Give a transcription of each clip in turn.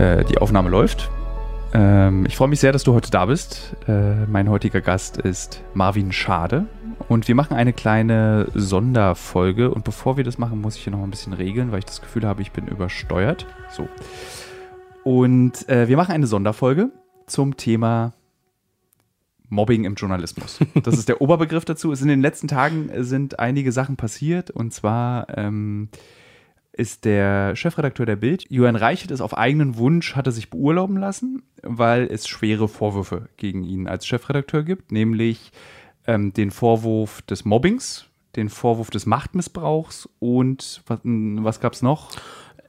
Äh, die Aufnahme läuft. Ähm, ich freue mich sehr, dass du heute da bist. Äh, mein heutiger Gast ist Marvin Schade. Und wir machen eine kleine Sonderfolge. Und bevor wir das machen, muss ich hier noch ein bisschen regeln, weil ich das Gefühl habe, ich bin übersteuert. So. Und äh, wir machen eine Sonderfolge zum Thema Mobbing im Journalismus. Das ist der Oberbegriff dazu. Es in den letzten Tagen sind einige Sachen passiert. Und zwar ähm, ist der Chefredakteur der Bild, Johann Reichelt, ist auf eigenen Wunsch, hatte sich beurlauben lassen, weil es schwere Vorwürfe gegen ihn als Chefredakteur gibt, nämlich ähm, den Vorwurf des Mobbings, den Vorwurf des Machtmissbrauchs und was, was gab es noch?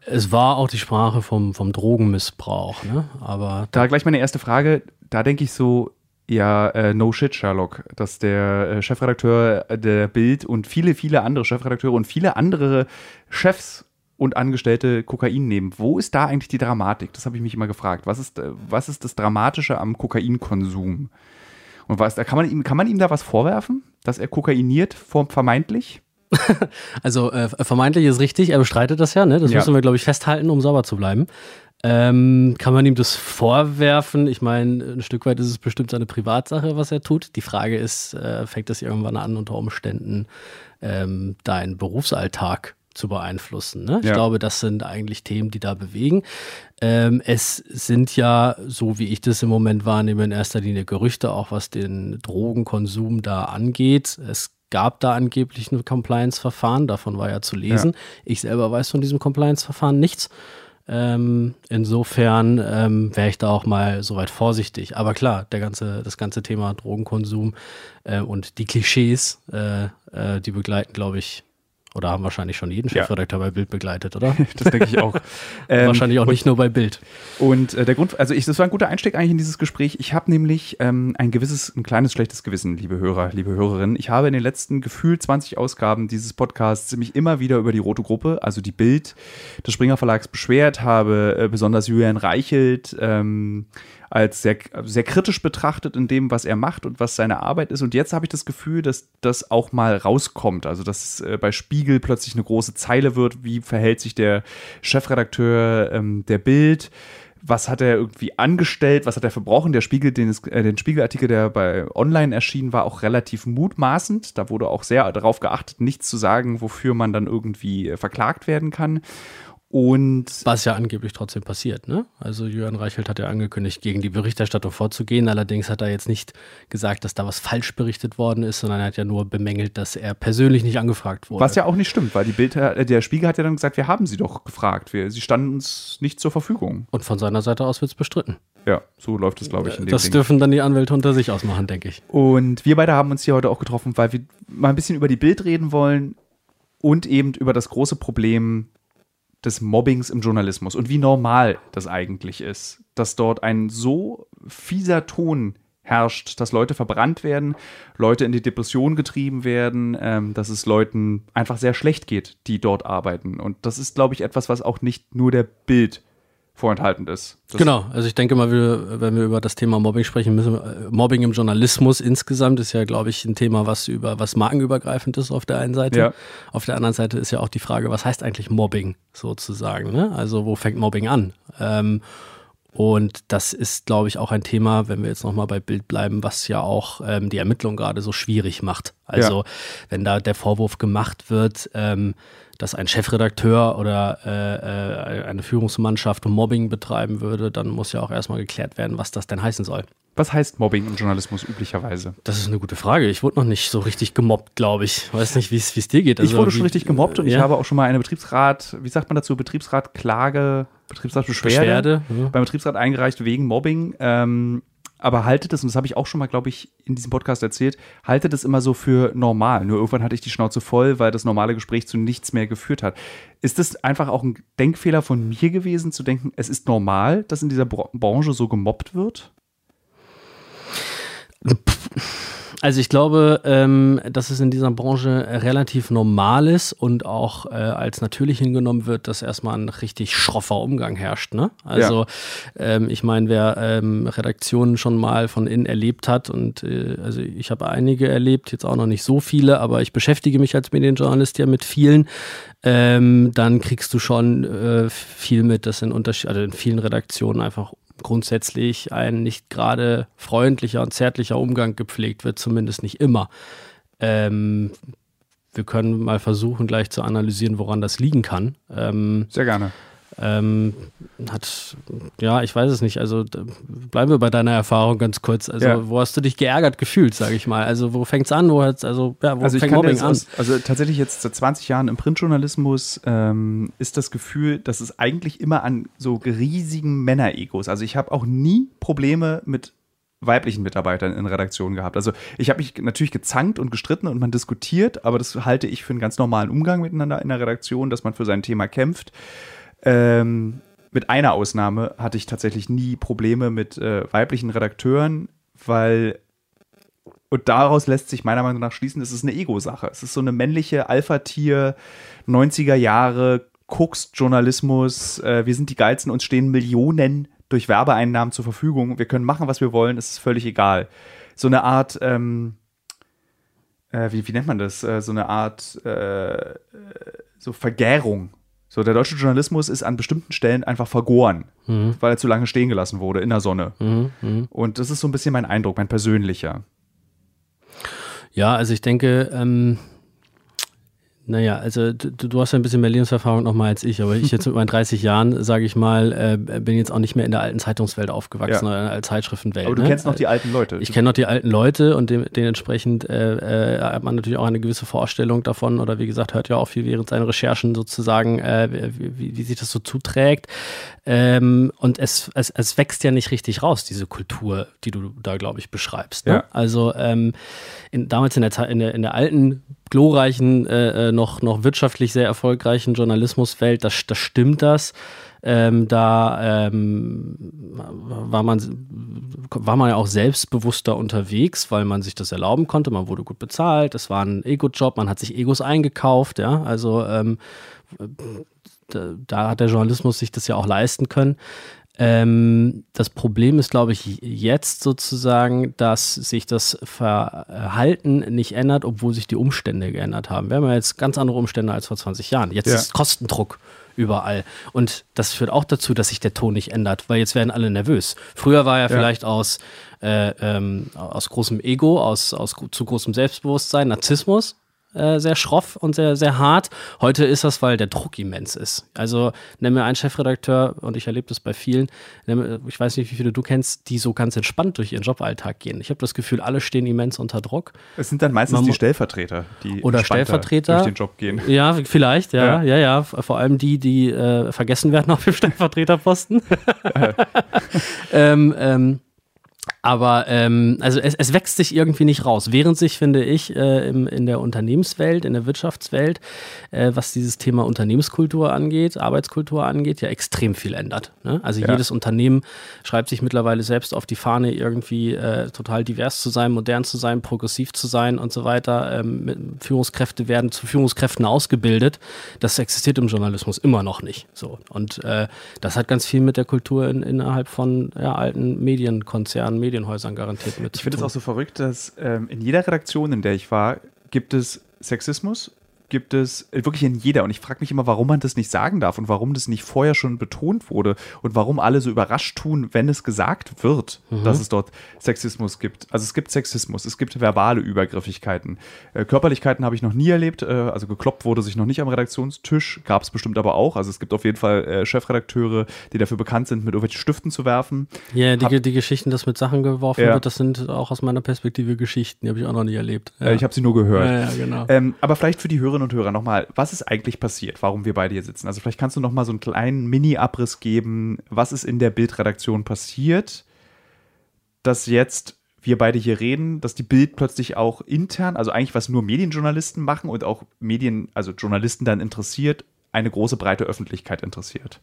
Es war auch die Sprache vom, vom Drogenmissbrauch, ne? Aber da gleich meine erste Frage. Da denke ich so, ja, äh, no shit, Sherlock, dass der äh, Chefredakteur der Bild und viele, viele andere Chefredakteure und viele andere Chefs und Angestellte Kokain nehmen. Wo ist da eigentlich die Dramatik? Das habe ich mich immer gefragt. Was ist, äh, was ist das Dramatische am Kokainkonsum? Und was, kann, man ihm, kann man ihm da was vorwerfen, dass er kokainiert, vermeintlich? also äh, vermeintlich ist richtig, er bestreitet das ja, ne? Das ja. müssen wir, glaube ich, festhalten, um sauber zu bleiben. Ähm, kann man ihm das vorwerfen? Ich meine, ein Stück weit ist es bestimmt seine Privatsache, was er tut. Die Frage ist, äh, fängt das irgendwann an, unter Umständen ähm, deinen Berufsalltag zu beeinflussen. Ne? Ich ja. glaube, das sind eigentlich Themen, die da bewegen. Ähm, es sind ja, so wie ich das im Moment wahrnehme, in erster Linie Gerüchte, auch was den Drogenkonsum da angeht. Es gab da angeblich ein Compliance-Verfahren, davon war ja zu lesen. Ja. Ich selber weiß von diesem Compliance-Verfahren nichts. Ähm, insofern ähm, wäre ich da auch mal soweit vorsichtig. Aber klar, der ganze, das ganze Thema Drogenkonsum äh, und die Klischees, äh, äh, die begleiten, glaube ich, oder haben wahrscheinlich schon jeden Chefredakteur ja. bei Bild begleitet, oder? das denke ich auch. ähm, wahrscheinlich auch und, nicht nur bei Bild. Und äh, der Grund, also ich, das war ein guter Einstieg eigentlich in dieses Gespräch. Ich habe nämlich ähm, ein gewisses, ein kleines schlechtes Gewissen, liebe Hörer, liebe Hörerinnen. Ich habe in den letzten gefühlt 20 Ausgaben dieses Podcasts mich immer wieder über die Rote Gruppe, also die Bild des Springer Verlags beschwert, habe äh, besonders Julian Reichelt ähm, als sehr, sehr kritisch betrachtet in dem, was er macht und was seine Arbeit ist. Und jetzt habe ich das Gefühl, dass das auch mal rauskommt. Also, dass äh, bei Spiegel plötzlich eine große Zeile wird. Wie verhält sich der Chefredakteur ähm, der Bild? was hat er irgendwie angestellt, was hat er verbrochen. Der Spiegel, den, äh, den Spiegelartikel, der bei Online erschienen, war auch relativ mutmaßend. Da wurde auch sehr darauf geachtet, nichts zu sagen, wofür man dann irgendwie äh, verklagt werden kann. Und Was ja angeblich trotzdem passiert, ne? Also Jörn Reichelt hat ja angekündigt, gegen die Berichterstattung vorzugehen. Allerdings hat er jetzt nicht gesagt, dass da was falsch berichtet worden ist, sondern er hat ja nur bemängelt, dass er persönlich nicht angefragt wurde. Was ja auch nicht stimmt, weil die Bild, äh, der Spiegel hat ja dann gesagt, wir haben sie doch gefragt. Wir, sie standen uns nicht zur Verfügung. Und von seiner Seite aus wird es bestritten. Ja, so läuft es, glaube ich. In das Ding. dürfen dann die Anwälte unter sich ausmachen, denke ich. Und wir beide haben uns hier heute auch getroffen, weil wir mal ein bisschen über die Bild reden wollen und eben über das große Problem des Mobbings im Journalismus und wie normal das eigentlich ist, dass dort ein so fieser Ton herrscht, dass Leute verbrannt werden, Leute in die Depression getrieben werden, ähm, dass es Leuten einfach sehr schlecht geht, die dort arbeiten. Und das ist, glaube ich, etwas, was auch nicht nur der Bild vorenthalten ist. Das genau, also ich denke mal, wir, wenn wir über das Thema Mobbing sprechen müssen, äh, Mobbing im Journalismus insgesamt ist ja, glaube ich, ein Thema, was über was markenübergreifend ist auf der einen Seite. Ja. Auf der anderen Seite ist ja auch die Frage, was heißt eigentlich Mobbing sozusagen? Ne? Also wo fängt Mobbing an? Ähm, und das ist, glaube ich, auch ein Thema, wenn wir jetzt nochmal bei Bild bleiben, was ja auch ähm, die Ermittlung gerade so schwierig macht. Also ja. wenn da der Vorwurf gemacht wird, ähm, dass ein Chefredakteur oder äh, äh, eine Führungsmannschaft Mobbing betreiben würde, dann muss ja auch erstmal geklärt werden, was das denn heißen soll. Was heißt Mobbing im Journalismus üblicherweise? Das ist eine gute Frage. Ich wurde noch nicht so richtig gemobbt, glaube ich. Weiß nicht, wie es dir geht. Also, ich wurde schon richtig gemobbt und ja? ich habe auch schon mal eine Betriebsrat, wie sagt man dazu, Betriebsratklage, Betriebsratbeschwerde Beschwerde, ja. beim Betriebsrat eingereicht wegen Mobbing. Ähm, aber haltet es, und das habe ich auch schon mal, glaube ich, in diesem Podcast erzählt, haltet es immer so für normal. Nur irgendwann hatte ich die Schnauze voll, weil das normale Gespräch zu nichts mehr geführt hat. Ist das einfach auch ein Denkfehler von mir gewesen, zu denken, es ist normal, dass in dieser Branche so gemobbt wird? Also ich glaube, ähm, dass es in dieser Branche relativ normal ist und auch äh, als natürlich hingenommen wird, dass erstmal ein richtig schroffer Umgang herrscht. Ne? Also ja. ähm, ich meine, wer ähm, Redaktionen schon mal von innen erlebt hat und äh, also ich habe einige erlebt, jetzt auch noch nicht so viele, aber ich beschäftige mich als Medienjournalist ja mit vielen, ähm, dann kriegst du schon äh, viel mit, dass in, Unterschied also in vielen Redaktionen einfach grundsätzlich ein nicht gerade freundlicher und zärtlicher Umgang gepflegt wird, zumindest nicht immer. Ähm, wir können mal versuchen, gleich zu analysieren, woran das liegen kann. Ähm, Sehr gerne. Ähm, hat, ja, ich weiß es nicht. Also bleiben wir bei deiner Erfahrung ganz kurz. Also, ja. wo hast du dich geärgert gefühlt, sage ich mal? Also, wo fängt es an? Wo hat's, also, ja, wo also fängt Mobbing an? Aus, also, tatsächlich jetzt seit 20 Jahren im Printjournalismus ähm, ist das Gefühl, dass es eigentlich immer an so riesigen Männeregos. Also, ich habe auch nie Probleme mit weiblichen Mitarbeitern in Redaktionen gehabt. Also ich habe mich natürlich gezankt und gestritten und man diskutiert, aber das halte ich für einen ganz normalen Umgang miteinander in der Redaktion, dass man für sein Thema kämpft. Ähm, mit einer Ausnahme hatte ich tatsächlich nie Probleme mit äh, weiblichen Redakteuren, weil und daraus lässt sich meiner Meinung nach schließen, es ist eine Ego-Sache. Es ist so eine männliche Alpha-Tier, 90er Jahre, Koks-Journalismus, äh, wir sind die Geilsten, uns stehen Millionen durch Werbeeinnahmen zur Verfügung. Wir können machen, was wir wollen, es ist völlig egal. So eine Art, ähm, äh, wie, wie, nennt man das? Äh, so eine Art äh, so Vergärung so, der deutsche Journalismus ist an bestimmten Stellen einfach vergoren, mhm. weil er zu lange stehen gelassen wurde in der Sonne. Mhm. Mhm. Und das ist so ein bisschen mein Eindruck, mein persönlicher. Ja, also ich denke, ähm, naja, also du, du, hast ja ein bisschen mehr Lebenserfahrung nochmal als ich, aber ich jetzt mit meinen 30 Jahren, sage ich mal, äh, bin jetzt auch nicht mehr in der alten Zeitungswelt aufgewachsen ja. oder in der Zeitschriftenwelt. Aber du ne? kennst noch die alten Leute. Ich kenne noch die alten Leute und dem, dementsprechend äh, äh, hat man natürlich auch eine gewisse Vorstellung davon oder wie gesagt, hört ja auch viel während seinen Recherchen sozusagen, äh, wie, wie, sich das so zuträgt. Ähm, und es, es, es wächst ja nicht richtig raus, diese Kultur, die du da, glaube ich, beschreibst. Ne? Ja. Also ähm, in, damals in der, in der, in der alten glorreichen, äh, äh, noch, noch wirtschaftlich sehr erfolgreichen Journalismuswelt, das, das stimmt das. Ähm, da ähm, war, man, war man ja auch selbstbewusster unterwegs, weil man sich das erlauben konnte. Man wurde gut bezahlt, es war ein Ego-Job, man hat sich Egos eingekauft, ja. Also ähm, da, da, hat der Journalismus sich das ja auch leisten können. Ähm, das Problem ist, glaube ich, jetzt sozusagen, dass sich das Verhalten nicht ändert, obwohl sich die Umstände geändert haben. Wir haben ja jetzt ganz andere Umstände als vor 20 Jahren. Jetzt ja. ist Kostendruck überall. Und das führt auch dazu, dass sich der Ton nicht ändert, weil jetzt werden alle nervös. Früher war er ja. vielleicht aus, äh, ähm, aus großem Ego, aus, aus zu großem Selbstbewusstsein, Narzissmus. Äh, sehr schroff und sehr, sehr hart. Heute ist das, weil der Druck immens ist. Also nimm mir einen Chefredakteur, und ich erlebe das bei vielen, ich weiß nicht, wie viele du kennst, die so ganz entspannt durch ihren Joballtag gehen. Ich habe das Gefühl, alle stehen immens unter Druck. Es sind dann meistens Man, die Stellvertreter, die oder Stellvertreter durch den Job gehen. Ja, vielleicht, ja, ja, ja, ja. Vor allem die, die äh, vergessen werden auf dem Stellvertreterposten. ähm, ähm, aber ähm, also es, es wächst sich irgendwie nicht raus. Während sich, finde ich, äh, im, in der Unternehmenswelt, in der Wirtschaftswelt, äh, was dieses Thema Unternehmenskultur angeht, Arbeitskultur angeht, ja extrem viel ändert. Ne? Also ja. jedes Unternehmen schreibt sich mittlerweile selbst auf die Fahne, irgendwie äh, total divers zu sein, modern zu sein, progressiv zu sein und so weiter. Ähm, Führungskräfte werden zu Führungskräften ausgebildet. Das existiert im Journalismus immer noch nicht. So. Und äh, das hat ganz viel mit der Kultur in, innerhalb von ja, alten Medienkonzernen, Medien Medienhäusern garantiert mit. Ich finde es auch so verrückt, dass ähm, in jeder Redaktion, in der ich war, gibt es Sexismus, gibt es äh, wirklich in jeder. Und ich frage mich immer, warum man das nicht sagen darf und warum das nicht vorher schon betont wurde und warum alle so überrascht tun, wenn es gesagt wird, mhm. dass es dort Sexismus gibt. Also es gibt Sexismus, es gibt verbale Übergriffigkeiten. Äh, Körperlichkeiten habe ich noch nie erlebt. Äh, also gekloppt wurde sich noch nicht am Redaktionstisch, gab es bestimmt aber auch. Also es gibt auf jeden Fall äh, Chefredakteure, die dafür bekannt sind, mit irgendwelchen Stiften zu werfen. Ja, die, hab, die Geschichten, dass mit Sachen geworfen ja. wird, das sind auch aus meiner Perspektive Geschichten, die habe ich auch noch nie erlebt. Ja. Ich habe sie nur gehört. Ja, ja genau. Ähm, aber vielleicht für die Hörer Hörerinnen und Hörer nochmal, was ist eigentlich passiert, warum wir beide hier sitzen? Also vielleicht kannst du nochmal so einen kleinen Mini-Abriss geben, was ist in der Bildredaktion passiert, dass jetzt wir beide hier reden, dass die Bild plötzlich auch intern, also eigentlich was nur Medienjournalisten machen und auch Medien, also Journalisten dann interessiert, eine große breite Öffentlichkeit interessiert.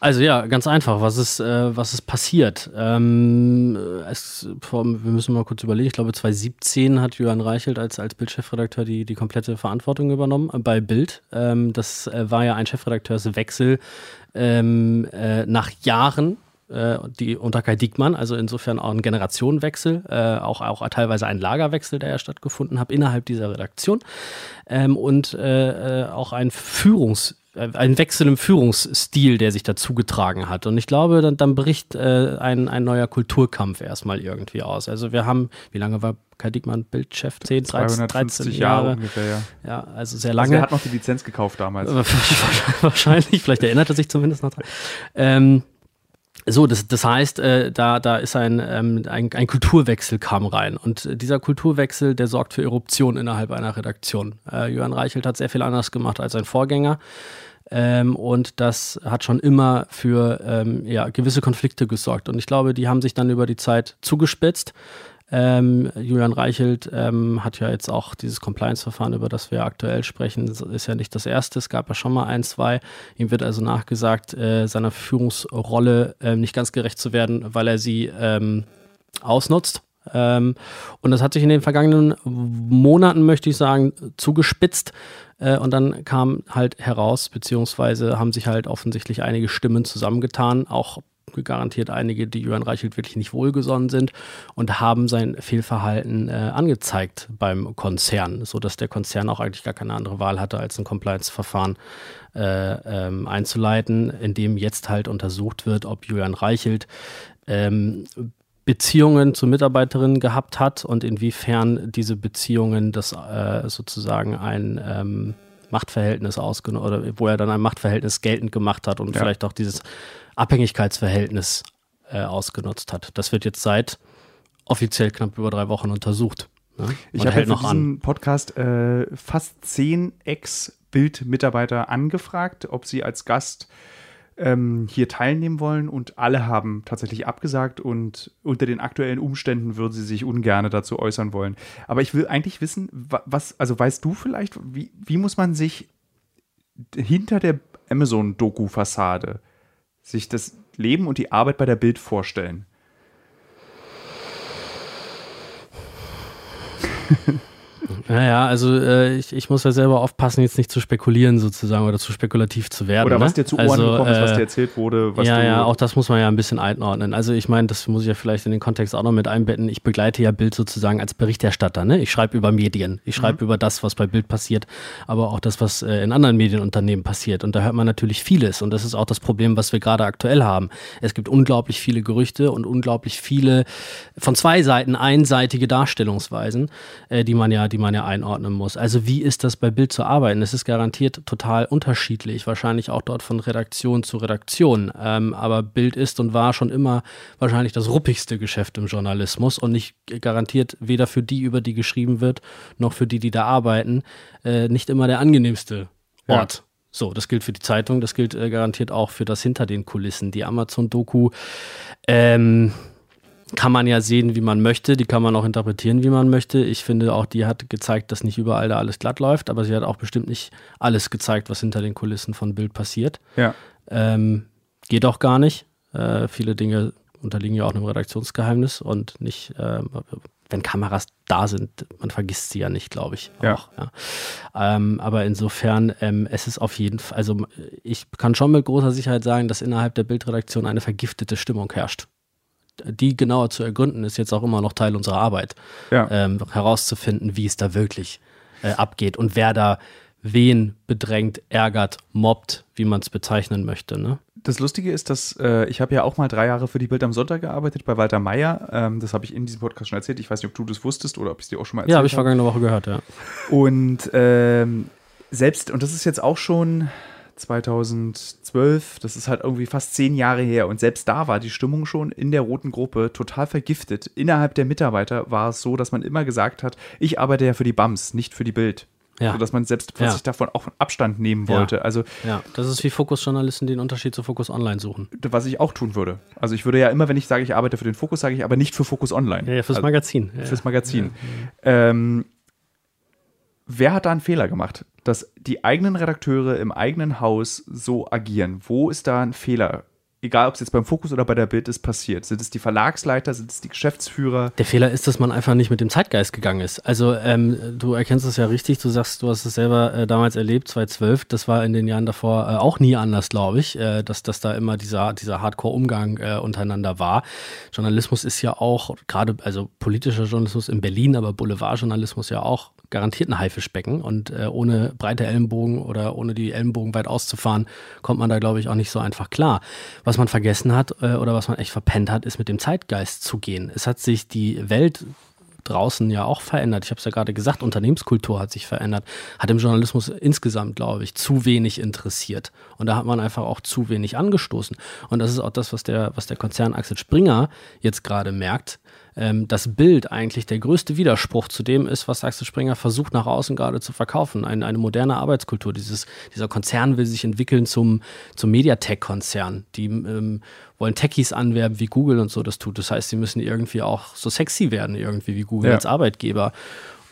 Also ja, ganz einfach. Was ist, äh, was ist passiert? Ähm, es, wir müssen mal kurz überlegen. Ich glaube, 2017 hat Johann Reichelt als, als Bildchefredakteur die, die komplette Verantwortung übernommen äh, bei Bild. Ähm, das äh, war ja ein Chefredakteurswechsel ähm, äh, nach Jahren äh, die unter Kai Diekmann, also insofern auch ein Generationenwechsel, äh, auch, auch teilweise ein Lagerwechsel, der ja stattgefunden hat innerhalb dieser Redaktion ähm, und äh, auch ein Führungs- ein Wechsel im Führungsstil, der sich dazu getragen hat. Und ich glaube, dann, dann bricht äh, ein, ein neuer Kulturkampf erstmal irgendwie aus. Also wir haben, wie lange war Kai Diekmann Bildchef? 10, 13, 13 Jahre. Jahre ungefähr, ja. ja. also sehr lange. Also er hat noch die Lizenz gekauft damals. Wahrscheinlich, vielleicht erinnert er sich zumindest noch dran. Ähm, so, das, das heißt, äh, da, da ist ein, ähm, ein, ein, Kulturwechsel kam rein. Und dieser Kulturwechsel, der sorgt für Eruption innerhalb einer Redaktion. Äh, Johann Reichelt hat sehr viel anders gemacht als sein Vorgänger. Ähm, und das hat schon immer für ähm, ja, gewisse Konflikte gesorgt. Und ich glaube, die haben sich dann über die Zeit zugespitzt. Ähm, Julian Reichelt ähm, hat ja jetzt auch dieses Compliance-Verfahren, über das wir aktuell sprechen, ist ja nicht das erste. Es gab ja schon mal ein, zwei. Ihm wird also nachgesagt, äh, seiner Führungsrolle äh, nicht ganz gerecht zu werden, weil er sie ähm, ausnutzt. Ähm, und das hat sich in den vergangenen Monaten, möchte ich sagen, zugespitzt. Äh, und dann kam halt heraus, beziehungsweise haben sich halt offensichtlich einige Stimmen zusammengetan, auch garantiert einige, die Johann Reichelt wirklich nicht wohlgesonnen sind und haben sein Fehlverhalten äh, angezeigt beim Konzern, sodass der Konzern auch eigentlich gar keine andere Wahl hatte, als ein Compliance-Verfahren äh, ähm, einzuleiten, in dem jetzt halt untersucht wird, ob Julian Reichelt ähm, Beziehungen zu Mitarbeiterinnen gehabt hat und inwiefern diese Beziehungen das äh, sozusagen ein ähm, Machtverhältnis ausgenommen oder wo er dann ein Machtverhältnis geltend gemacht hat und ja. vielleicht auch dieses Abhängigkeitsverhältnis äh, ausgenutzt hat. Das wird jetzt seit offiziell knapp über drei Wochen untersucht. Ne? Ich habe noch diesen an. Podcast äh, fast zehn Ex-Bild-Mitarbeiter angefragt, ob sie als Gast ähm, hier teilnehmen wollen und alle haben tatsächlich abgesagt und unter den aktuellen Umständen würden sie sich ungern dazu äußern wollen. Aber ich will eigentlich wissen, was, also weißt du vielleicht, wie, wie muss man sich hinter der Amazon-Doku-Fassade sich das Leben und die Arbeit bei der Bild vorstellen? Naja, also äh, ich, ich muss ja selber aufpassen, jetzt nicht zu spekulieren sozusagen oder zu spekulativ zu werden. Oder was ne? dir zu Ohren also, gekommen ist, was äh, dir erzählt wurde. ja, ja, auch das muss man ja ein bisschen einordnen. Also ich meine, das muss ich ja vielleicht in den Kontext auch noch mit einbetten. Ich begleite ja Bild sozusagen als Berichterstatter. Ne? Ich schreibe über Medien. Ich schreibe mhm. über das, was bei Bild passiert, aber auch das, was äh, in anderen Medienunternehmen passiert. Und da hört man natürlich vieles. Und das ist auch das Problem, was wir gerade aktuell haben. Es gibt unglaublich viele Gerüchte und unglaublich viele von zwei Seiten einseitige Darstellungsweisen, äh, die man ja, die man ja einordnen muss. Also wie ist das bei Bild zu arbeiten? Es ist garantiert total unterschiedlich, wahrscheinlich auch dort von Redaktion zu Redaktion. Ähm, aber Bild ist und war schon immer wahrscheinlich das ruppigste Geschäft im Journalismus und nicht garantiert weder für die, über die geschrieben wird, noch für die, die da arbeiten, äh, nicht immer der angenehmste Ort. Ja. So, das gilt für die Zeitung, das gilt äh, garantiert auch für das hinter den Kulissen. Die Amazon-Doku ähm, kann man ja sehen, wie man möchte. Die kann man auch interpretieren, wie man möchte. Ich finde auch, die hat gezeigt, dass nicht überall da alles glatt läuft, aber sie hat auch bestimmt nicht alles gezeigt, was hinter den Kulissen von Bild passiert. Ja. Ähm, geht auch gar nicht. Äh, viele Dinge unterliegen ja auch einem Redaktionsgeheimnis und nicht, äh, wenn Kameras da sind, man vergisst sie ja nicht, glaube ich. Auch, ja. ja. Ähm, aber insofern, ähm, es ist auf jeden Fall, also ich kann schon mit großer Sicherheit sagen, dass innerhalb der Bildredaktion eine vergiftete Stimmung herrscht die genauer zu ergründen, ist jetzt auch immer noch Teil unserer Arbeit. Ja. Ähm, herauszufinden, wie es da wirklich äh, abgeht und wer da wen bedrängt, ärgert, mobbt, wie man es bezeichnen möchte. Ne? Das Lustige ist, dass äh, ich habe ja auch mal drei Jahre für die Bild am Sonntag gearbeitet bei Walter Meyer. Ähm, das habe ich in diesem Podcast schon erzählt. Ich weiß nicht, ob du das wusstest oder ob ich es dir auch schon mal erzählt habe. Ja, habe ich vergangene Woche gehört, ja. Und ähm, selbst, und das ist jetzt auch schon 2012, das ist halt irgendwie fast zehn Jahre her. Und selbst da war die Stimmung schon in der roten Gruppe total vergiftet. Innerhalb der Mitarbeiter war es so, dass man immer gesagt hat, ich arbeite ja für die BAMS, nicht für die Bild. Ja. Sodass man selbst plötzlich ja. davon auch Abstand nehmen wollte. Ja. Also, ja, das ist wie Fokus-Journalisten den Unterschied zu Fokus Online suchen. Was ich auch tun würde. Also ich würde ja immer, wenn ich sage, ich arbeite für den Fokus, sage ich aber nicht für Fokus Online. Ja, ja fürs also, Magazin. Fürs Magazin. Ähm, wer hat da einen Fehler gemacht, dass die eigenen Redakteure im eigenen Haus so agieren? Wo ist da ein Fehler egal ob es jetzt beim Fokus oder bei der Bild ist, passiert? Sind es die Verlagsleiter, sind es die Geschäftsführer? Der Fehler ist, dass man einfach nicht mit dem Zeitgeist gegangen ist. Also ähm, du erkennst es ja richtig, du sagst, du hast es selber äh, damals erlebt, 2012, das war in den Jahren davor äh, auch nie anders, glaube ich, äh, dass, dass da immer dieser, dieser Hardcore-Umgang äh, untereinander war. Journalismus ist ja auch, gerade, also politischer Journalismus in Berlin, aber Boulevardjournalismus ja auch garantiert ein Haifischbecken und äh, ohne breite Ellenbogen oder ohne die Ellenbogen weit auszufahren, kommt man da, glaube ich, auch nicht so einfach klar. Was man vergessen hat äh, oder was man echt verpennt hat, ist mit dem Zeitgeist zu gehen. Es hat sich die Welt draußen ja auch verändert. Ich habe es ja gerade gesagt, Unternehmenskultur hat sich verändert, hat im Journalismus insgesamt, glaube ich, zu wenig interessiert. Und da hat man einfach auch zu wenig angestoßen. Und das ist auch das, was der, was der Konzern Axel Springer jetzt gerade merkt ähm, das Bild eigentlich der größte Widerspruch zu dem ist, was Axel Springer versucht nach außen gerade zu verkaufen. Eine, eine moderne Arbeitskultur. Dieses, dieser Konzern will sich entwickeln zum, zum Mediatek-Konzern. Die ähm, wollen Techies anwerben, wie Google und so das tut. Das heißt, sie müssen irgendwie auch so sexy werden, irgendwie wie Google ja. als Arbeitgeber.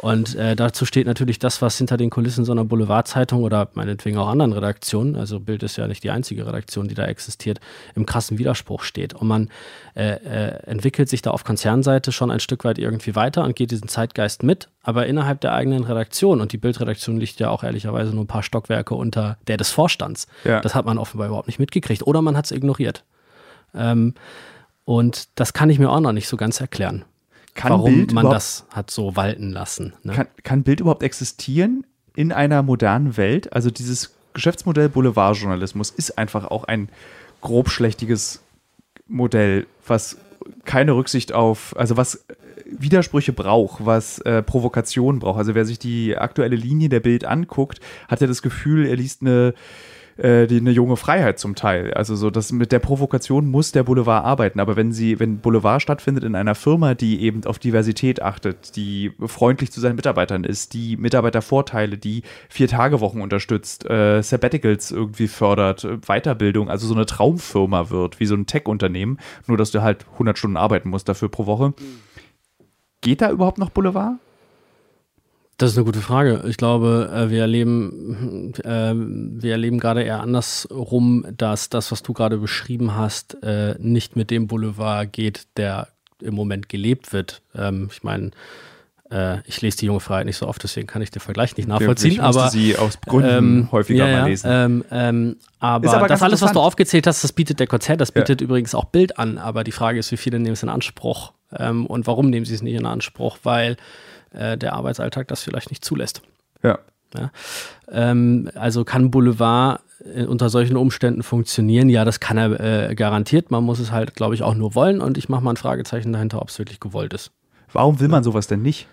Und äh, dazu steht natürlich das, was hinter den Kulissen so einer Boulevardzeitung oder meinetwegen auch anderen Redaktionen, also Bild ist ja nicht die einzige Redaktion, die da existiert, im krassen Widerspruch steht. Und man äh, äh, entwickelt sich da auf Konzernseite schon ein Stück weit irgendwie weiter und geht diesen Zeitgeist mit, aber innerhalb der eigenen Redaktion, und die Bildredaktion liegt ja auch ehrlicherweise nur ein paar Stockwerke unter der des Vorstands, ja. das hat man offenbar überhaupt nicht mitgekriegt oder man hat es ignoriert. Ähm, und das kann ich mir auch noch nicht so ganz erklären kann warum Bild man das hat so walten lassen. Ne? Kann, kann Bild überhaupt existieren in einer modernen Welt? Also dieses Geschäftsmodell Boulevardjournalismus ist einfach auch ein grobschlächtiges Modell, was keine Rücksicht auf, also was Widersprüche braucht, was äh, Provokation braucht. Also wer sich die aktuelle Linie der Bild anguckt, hat ja das Gefühl, er liest eine äh, die, eine junge Freiheit zum Teil. Also so, das mit der Provokation muss der Boulevard arbeiten. Aber wenn sie, wenn Boulevard stattfindet in einer Firma, die eben auf Diversität achtet, die freundlich zu seinen Mitarbeitern ist, die Mitarbeitervorteile, die Vier-Tage-Wochen unterstützt, äh, Sabbaticals irgendwie fördert, Weiterbildung, also so eine Traumfirma wird, wie so ein Tech-Unternehmen, nur dass du halt 100 Stunden arbeiten musst dafür pro Woche. Geht da überhaupt noch Boulevard? Das ist eine gute Frage. Ich glaube, äh, wir erleben, äh, wir erleben gerade eher andersrum, dass das, was du gerade beschrieben hast, äh, nicht mit dem Boulevard geht, der im Moment gelebt wird. Ähm, ich meine, ich lese die junge Freiheit nicht so oft, deswegen kann ich den Vergleich nicht nachvollziehen. Ich aber sie aus Gründen ähm, häufiger ja, mal lesen. Ähm, ähm, aber, aber das alles, was du aufgezählt hast, das bietet der Konzert, das bietet ja. übrigens auch Bild an. Aber die Frage ist, wie viele nehmen es in Anspruch ähm, und warum nehmen sie es nicht in Anspruch? Weil äh, der Arbeitsalltag das vielleicht nicht zulässt. Ja. ja? Ähm, also kann Boulevard äh, unter solchen Umständen funktionieren? Ja, das kann er äh, garantiert. Man muss es halt, glaube ich, auch nur wollen. Und ich mache mal ein Fragezeichen dahinter, ob es wirklich gewollt ist. Warum will man sowas denn nicht?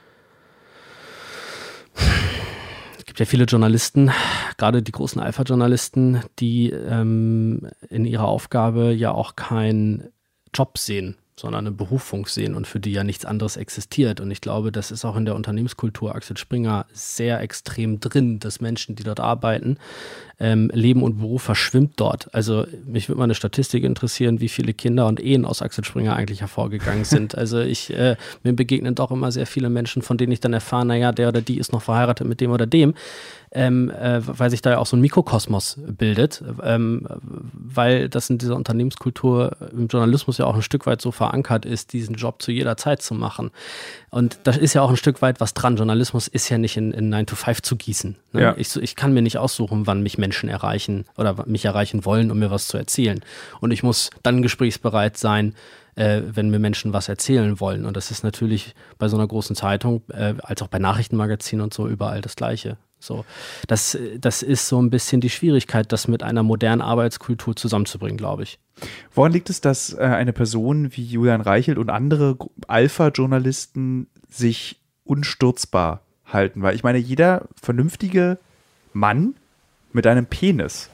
Es gibt ja viele Journalisten, gerade die großen Alpha-Journalisten, die ähm, in ihrer Aufgabe ja auch keinen Job sehen sondern eine Berufung sehen und für die ja nichts anderes existiert. Und ich glaube, das ist auch in der Unternehmenskultur Axel Springer sehr extrem drin, dass Menschen, die dort arbeiten, ähm, Leben und Beruf verschwimmt dort. Also mich würde mal eine Statistik interessieren, wie viele Kinder und Ehen aus Axel Springer eigentlich hervorgegangen sind. Also ich, äh, mir begegnen doch immer sehr viele Menschen, von denen ich dann erfahre, naja, der oder die ist noch verheiratet mit dem oder dem ähm, äh, weil sich da ja auch so ein Mikrokosmos bildet, ähm, weil das in dieser Unternehmenskultur im Journalismus ja auch ein Stück weit so verankert ist, diesen Job zu jeder Zeit zu machen. Und da ist ja auch ein Stück weit was dran. Journalismus ist ja nicht in, in 9 to 5 zu gießen. Ne? Ja. Ich, ich kann mir nicht aussuchen, wann mich Menschen erreichen oder mich erreichen wollen, um mir was zu erzählen. Und ich muss dann gesprächsbereit sein, äh, wenn mir Menschen was erzählen wollen. Und das ist natürlich bei so einer großen Zeitung, äh, als auch bei Nachrichtenmagazinen und so überall das Gleiche. So, das, das ist so ein bisschen die Schwierigkeit, das mit einer modernen Arbeitskultur zusammenzubringen, glaube ich. Woran liegt es, dass äh, eine Person wie Julian Reichelt und andere Alpha-Journalisten sich unstürzbar halten? Weil ich meine, jeder vernünftige Mann mit einem Penis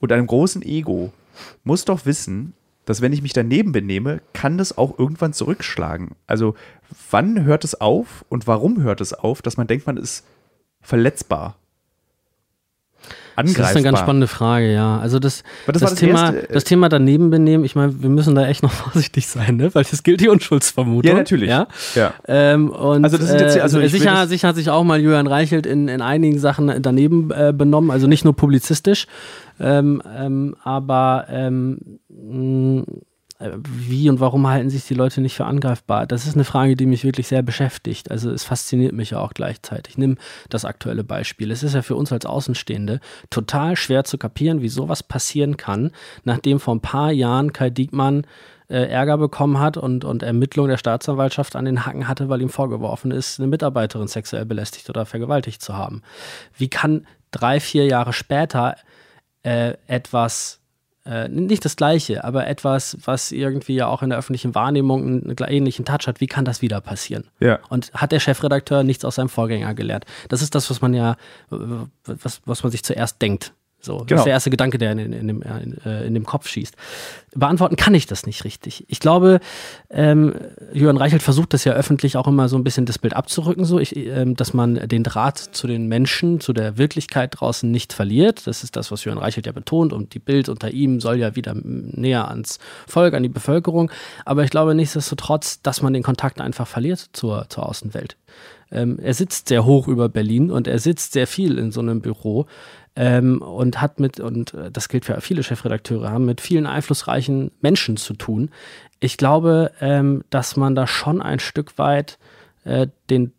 und einem großen Ego muss doch wissen, dass wenn ich mich daneben benehme, kann das auch irgendwann zurückschlagen. Also wann hört es auf und warum hört es auf, dass man denkt, man ist verletzbar. angreifbar? Das ist eine ganz spannende Frage, ja. Also das, das, das, das Thema, erste, das Thema daneben benehmen, ich meine, wir müssen da echt noch vorsichtig sein, ne? weil das gilt die Unschuldsvermutung. Ja, natürlich. Ja? ja. Ähm, und, also das sind jetzt, also äh, sicher, sicher hat sich auch mal Julian Reichelt in, in einigen Sachen daneben äh, benommen, also nicht nur publizistisch, ähm, ähm, aber ähm, mh, äh, wie und warum halten sich die Leute nicht für angreifbar? Das ist eine Frage, die mich wirklich sehr beschäftigt. Also es fasziniert mich ja auch gleichzeitig. Ich nehme das aktuelle Beispiel. Es ist ja für uns als Außenstehende total schwer zu kapieren, wie sowas passieren kann, nachdem vor ein paar Jahren Kai Diekmann äh, Ärger bekommen hat und, und Ermittlungen der Staatsanwaltschaft an den Hacken hatte, weil ihm vorgeworfen ist, eine Mitarbeiterin sexuell belästigt oder vergewaltigt zu haben. Wie kann drei, vier Jahre später äh, etwas äh, nicht das Gleiche, aber etwas, was irgendwie ja auch in der öffentlichen Wahrnehmung einen ähnlichen Touch hat, wie kann das wieder passieren? Ja. Und hat der Chefredakteur nichts aus seinem Vorgänger gelernt? Das ist das, was man ja, was, was man sich zuerst denkt. So, das genau. ist der erste Gedanke, der in, in, dem, äh, in, dem, Kopf schießt. Beantworten kann ich das nicht richtig. Ich glaube, ähm, Jörn Reichelt versucht das ja öffentlich auch immer so ein bisschen das Bild abzurücken, so ich, ähm, dass man den Draht zu den Menschen, zu der Wirklichkeit draußen nicht verliert. Das ist das, was Jörn Reichelt ja betont und die Bild unter ihm soll ja wieder näher ans Volk, an die Bevölkerung. Aber ich glaube nichtsdestotrotz, dass man den Kontakt einfach verliert zur, zur Außenwelt. Ähm, er sitzt sehr hoch über Berlin und er sitzt sehr viel in so einem Büro ähm, und hat mit, und äh, das gilt für viele Chefredakteure, haben mit vielen einflussreichen Menschen zu tun. Ich glaube, ähm, dass man da schon ein Stück weit äh, den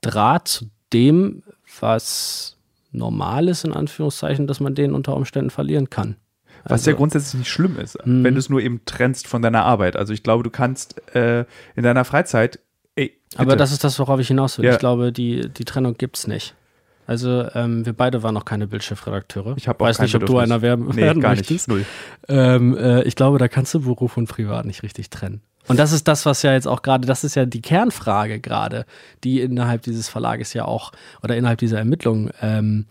Draht zu dem, was normal ist, in Anführungszeichen, dass man den unter Umständen verlieren kann. Was also, ja grundsätzlich nicht schlimm ist, mh. wenn du es nur eben trennst von deiner Arbeit. Also ich glaube, du kannst äh, in deiner Freizeit. Ey, Aber das ist das, worauf ich hinaus will. Ja. Ich glaube, die, die Trennung gibt es nicht. Also ähm, wir beide waren noch keine Bildchefredakteure. Ich weiß nicht, ob du einer werden, nee, werden gar möchtest. Nicht. Null. Ähm, äh, ich glaube, da kannst du Beruf und Privat nicht richtig trennen. Und das ist das, was ja jetzt auch gerade, das ist ja die Kernfrage gerade, die innerhalb dieses Verlages ja auch oder innerhalb dieser Ermittlungen ähm,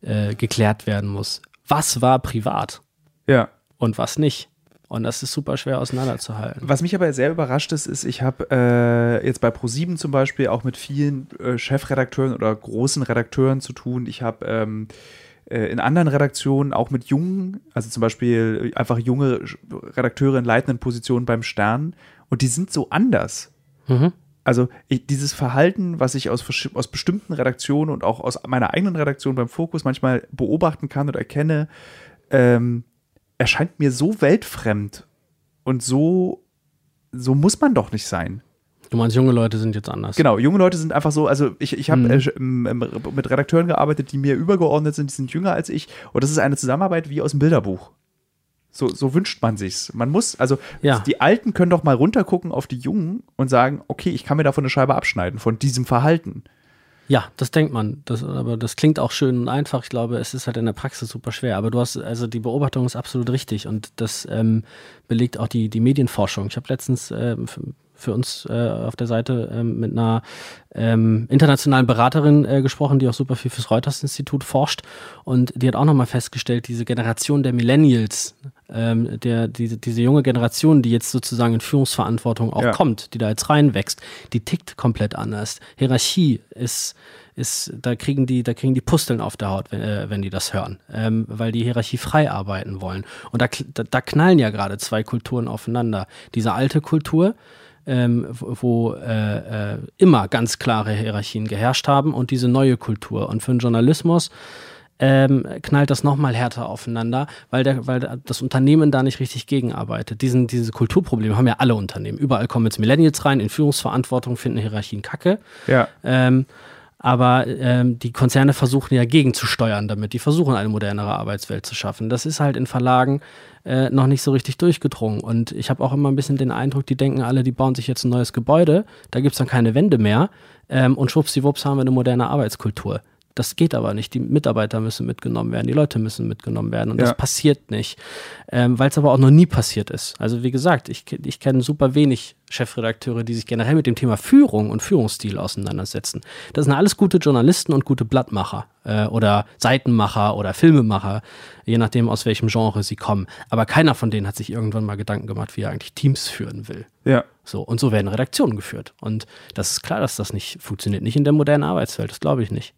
äh, geklärt werden muss. Was war privat? Ja. Und was nicht? Und das ist super schwer auseinanderzuhalten. Was mich aber sehr überrascht ist, ist, ich habe äh, jetzt bei ProSieben zum Beispiel auch mit vielen äh, Chefredakteuren oder großen Redakteuren zu tun. Ich habe ähm, äh, in anderen Redaktionen auch mit jungen, also zum Beispiel einfach junge Redakteure in leitenden Positionen beim Stern. Und die sind so anders. Mhm. Also ich, dieses Verhalten, was ich aus, aus bestimmten Redaktionen und auch aus meiner eigenen Redaktion beim Fokus manchmal beobachten kann oder erkenne, ähm, erscheint mir so weltfremd und so, so muss man doch nicht sein. Du meinst, junge Leute sind jetzt anders. Genau, junge Leute sind einfach so, also ich, ich habe mhm. äh, mit Redakteuren gearbeitet, die mir übergeordnet sind, die sind jünger als ich. Und das ist eine Zusammenarbeit wie aus dem Bilderbuch. So, so wünscht man sich's. Man muss, also ja. die Alten können doch mal runtergucken auf die Jungen und sagen, okay, ich kann mir davon eine Scheibe abschneiden, von diesem Verhalten. Ja, das denkt man. Das, aber das klingt auch schön und einfach. Ich glaube, es ist halt in der Praxis super schwer. Aber du hast, also die Beobachtung ist absolut richtig und das ähm, belegt auch die, die Medienforschung. Ich habe letztens äh, für uns äh, auf der Seite ähm, mit einer ähm, internationalen Beraterin äh, gesprochen, die auch super viel fürs Reuters-Institut forscht. Und die hat auch nochmal festgestellt, diese Generation der Millennials, ähm, der, diese, diese junge Generation, die jetzt sozusagen in Führungsverantwortung auch ja. kommt, die da jetzt reinwächst, die tickt komplett anders. Hierarchie ist ist, da kriegen die, da kriegen die Pusteln auf der Haut, wenn, äh, wenn die das hören, ähm, weil die Hierarchie frei arbeiten wollen. Und da, da, da knallen ja gerade zwei Kulturen aufeinander. Diese alte Kultur, ähm, wo äh, äh, immer ganz klare Hierarchien geherrscht haben und diese neue Kultur. Und für den Journalismus ähm, knallt das nochmal härter aufeinander, weil, der, weil das Unternehmen da nicht richtig gegenarbeitet. Diesen, diese Kulturprobleme haben ja alle Unternehmen. Überall kommen jetzt Millennials rein, in Führungsverantwortung finden Hierarchien kacke. Ja. Ähm, aber ähm, die Konzerne versuchen ja gegenzusteuern damit. Die versuchen eine modernere Arbeitswelt zu schaffen. Das ist halt in Verlagen äh, noch nicht so richtig durchgedrungen. Und ich habe auch immer ein bisschen den Eindruck, die denken alle, die bauen sich jetzt ein neues Gebäude, da gibt es dann keine Wände mehr. Ähm, und schwuppsiwupps haben wir eine moderne Arbeitskultur. Das geht aber nicht. Die Mitarbeiter müssen mitgenommen werden, die Leute müssen mitgenommen werden. Und ja. das passiert nicht, ähm, weil es aber auch noch nie passiert ist. Also wie gesagt, ich, ich kenne super wenig Chefredakteure, die sich generell mit dem Thema Führung und Führungsstil auseinandersetzen. Das sind alles gute Journalisten und gute Blattmacher äh, oder Seitenmacher oder Filmemacher, je nachdem, aus welchem Genre sie kommen. Aber keiner von denen hat sich irgendwann mal Gedanken gemacht, wie er eigentlich Teams führen will. Ja. So, und so werden Redaktionen geführt. Und das ist klar, dass das nicht funktioniert. Nicht in der modernen Arbeitswelt, das glaube ich nicht.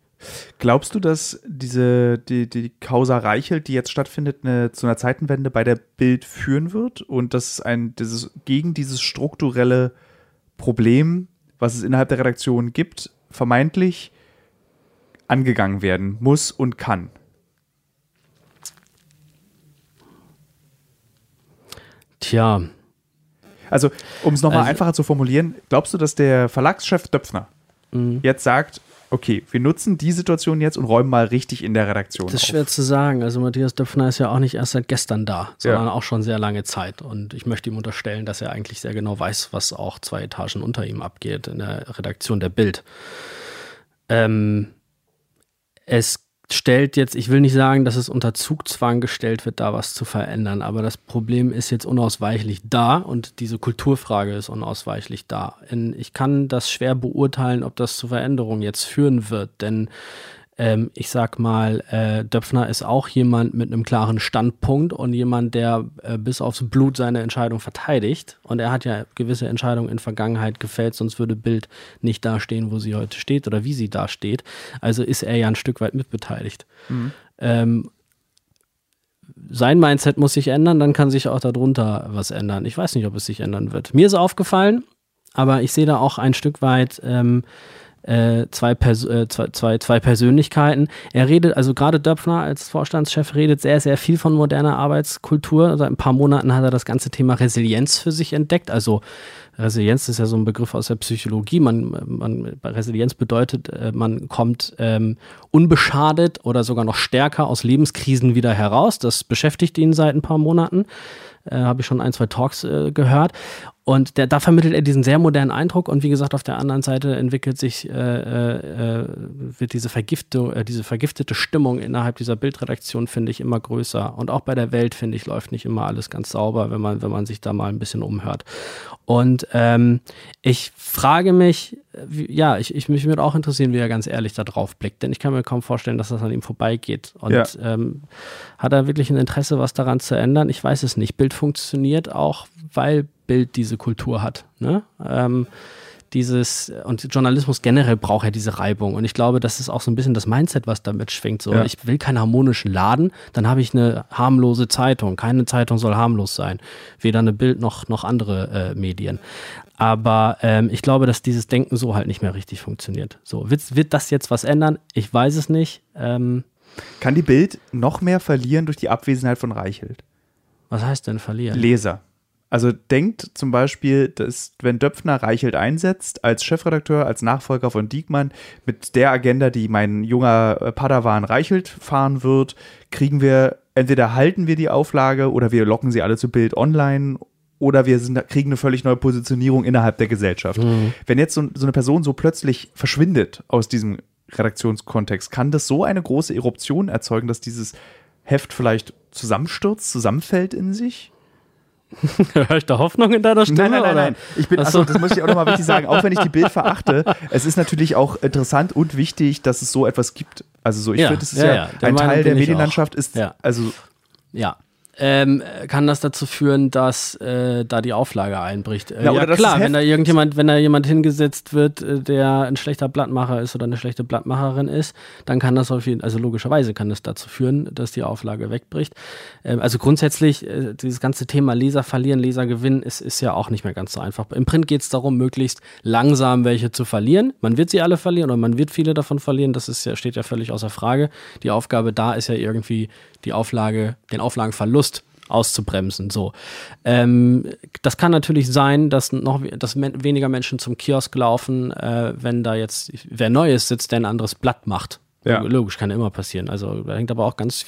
Glaubst du, dass diese, die, die Causa Reichelt, die jetzt stattfindet, eine, zu einer Zeitenwende bei der Bild führen wird und dass ein, dieses, gegen dieses strukturelle Problem, was es innerhalb der Redaktion gibt, vermeintlich angegangen werden muss und kann? Tja. Also, um es nochmal also, einfacher zu formulieren, glaubst du, dass der Verlagschef Döpfner mhm. jetzt sagt, okay, wir nutzen die Situation jetzt und räumen mal richtig in der Redaktion. Das ist auf. schwer zu sagen. Also Matthias Döpfner ist ja auch nicht erst seit gestern da, sondern ja. auch schon sehr lange Zeit. Und ich möchte ihm unterstellen, dass er eigentlich sehr genau weiß, was auch zwei Etagen unter ihm abgeht in der Redaktion der Bild. Ähm, es stellt jetzt, ich will nicht sagen, dass es unter Zugzwang gestellt wird, da was zu verändern, aber das Problem ist jetzt unausweichlich da und diese Kulturfrage ist unausweichlich da. ich kann das schwer beurteilen, ob das zu Veränderungen jetzt führen wird, denn ähm, ich sag mal, äh, Döpfner ist auch jemand mit einem klaren Standpunkt und jemand, der äh, bis aufs Blut seine Entscheidung verteidigt. Und er hat ja gewisse Entscheidungen in Vergangenheit gefällt, sonst würde Bild nicht dastehen, wo sie heute steht oder wie sie da steht. Also ist er ja ein Stück weit mitbeteiligt. Mhm. Ähm, sein Mindset muss sich ändern, dann kann sich auch darunter was ändern. Ich weiß nicht, ob es sich ändern wird. Mir ist aufgefallen, aber ich sehe da auch ein Stück weit ähm, äh, zwei, Pers äh, zwei, zwei, zwei Persönlichkeiten. Er redet, also gerade Döpfner als Vorstandschef redet sehr, sehr viel von moderner Arbeitskultur. Seit ein paar Monaten hat er das ganze Thema Resilienz für sich entdeckt. Also Resilienz ist ja so ein Begriff aus der Psychologie. Man, man, Resilienz bedeutet, äh, man kommt ähm, unbeschadet oder sogar noch stärker aus Lebenskrisen wieder heraus. Das beschäftigt ihn seit ein paar Monaten. Äh, Habe ich schon ein, zwei Talks äh, gehört. Und der, da vermittelt er diesen sehr modernen Eindruck und wie gesagt, auf der anderen Seite entwickelt sich, äh, äh, wird diese, Vergiftung, äh, diese vergiftete Stimmung innerhalb dieser Bildredaktion, finde ich, immer größer. Und auch bei der Welt, finde ich, läuft nicht immer alles ganz sauber, wenn man, wenn man sich da mal ein bisschen umhört. Und ähm, ich frage mich, wie, ja, ich, ich, mich würde auch interessieren, wie er ganz ehrlich da drauf blickt, denn ich kann mir kaum vorstellen, dass das an ihm vorbeigeht. Und ja. ähm, hat er wirklich ein Interesse, was daran zu ändern? Ich weiß es nicht. Bild funktioniert auch, weil Bild diese Kultur hat. Ne? Ähm, dieses, und Journalismus generell braucht ja diese Reibung. Und ich glaube, das ist auch so ein bisschen das Mindset, was damit schwingt. So, ja. ich will keinen harmonischen Laden, dann habe ich eine harmlose Zeitung. Keine Zeitung soll harmlos sein. Weder eine Bild noch, noch andere äh, Medien. Aber ähm, ich glaube, dass dieses Denken so halt nicht mehr richtig funktioniert. So, wird, wird das jetzt was ändern? Ich weiß es nicht. Ähm, Kann die Bild noch mehr verlieren durch die Abwesenheit von Reichelt? Was heißt denn verlieren? Leser. Also denkt zum Beispiel, dass wenn Döpfner Reichelt einsetzt als Chefredakteur, als Nachfolger von Diekmann, mit der Agenda, die mein junger äh, Padawan Reichelt fahren wird, kriegen wir, entweder halten wir die Auflage oder wir locken sie alle zu Bild online oder wir sind, kriegen eine völlig neue Positionierung innerhalb der Gesellschaft. Mhm. Wenn jetzt so, so eine Person so plötzlich verschwindet aus diesem Redaktionskontext, kann das so eine große Eruption erzeugen, dass dieses Heft vielleicht zusammenstürzt, zusammenfällt in sich? Hör ich da Hoffnung in deiner Stimme? Nein, nein, nein, nein. Ich bin, achso, das muss ich auch nochmal wichtig sagen, auch wenn ich die Bild verachte, es ist natürlich auch interessant und wichtig, dass es so etwas gibt. Also so, ich ja, finde, es ist ja, ja ein Teil der Medienlandschaft ist, ja. also ja, ähm, kann das dazu führen, dass äh, da die Auflage einbricht. Äh, ja, ja klar, wenn da irgendjemand, wenn da jemand hingesetzt wird, äh, der ein schlechter Blattmacher ist oder eine schlechte Blattmacherin ist, dann kann das auf jeden also logischerweise kann das dazu führen, dass die Auflage wegbricht. Ähm, also grundsätzlich, äh, dieses ganze Thema Leser verlieren, Leser gewinnen, ist, ist ja auch nicht mehr ganz so einfach. Im Print geht es darum, möglichst langsam welche zu verlieren. Man wird sie alle verlieren oder man wird viele davon verlieren, das ist ja, steht ja völlig außer Frage. Die Aufgabe da ist ja irgendwie die Auflage, den Auflagenverlust auszubremsen. So. Ähm, das kann natürlich sein, dass noch dass weniger Menschen zum Kiosk laufen, äh, wenn da jetzt wer Neues sitzt, der ein anderes Blatt macht. Ja. Logisch, kann immer passieren. Also da hängt aber auch ganz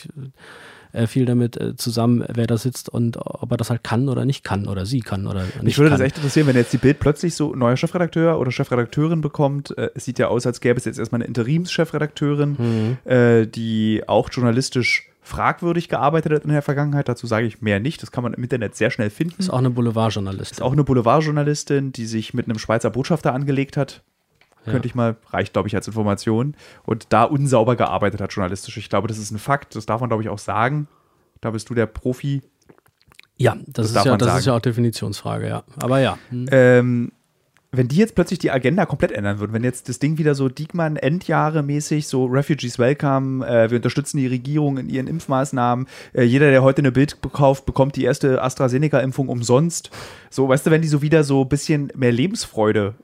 äh, viel damit äh, zusammen, wer da sitzt und ob er das halt kann oder nicht kann oder sie kann oder nicht. Mich würde kann. das echt interessieren, wenn jetzt die Bild plötzlich so neuer Chefredakteur oder Chefredakteurin bekommt. Äh, es sieht ja aus, als gäbe es jetzt erstmal eine Interimschefredakteurin, mhm. die auch journalistisch fragwürdig gearbeitet hat in der Vergangenheit. Dazu sage ich mehr nicht. Das kann man im Internet sehr schnell finden. Ist auch eine Boulevardjournalistin. Ist auch eine Boulevardjournalistin, die sich mit einem Schweizer Botschafter angelegt hat. Ja. Könnte ich mal, reicht glaube ich als Information. Und da unsauber gearbeitet hat journalistisch. Ich glaube, das ist ein Fakt. Das darf man glaube ich auch sagen. Da bist du der Profi. Ja, das, das ist, ja, das ist ja auch Definitionsfrage, ja. Aber ja. Hm. Ähm, wenn die jetzt plötzlich die Agenda komplett ändern würden, wenn jetzt das Ding wieder so Diekmann Endjahre mäßig, so Refugees Welcome, äh, wir unterstützen die Regierung in ihren Impfmaßnahmen, äh, jeder, der heute eine Bild kauft, bekommt die erste AstraZeneca-Impfung umsonst. So, weißt du, wenn die so wieder so ein bisschen mehr Lebensfreude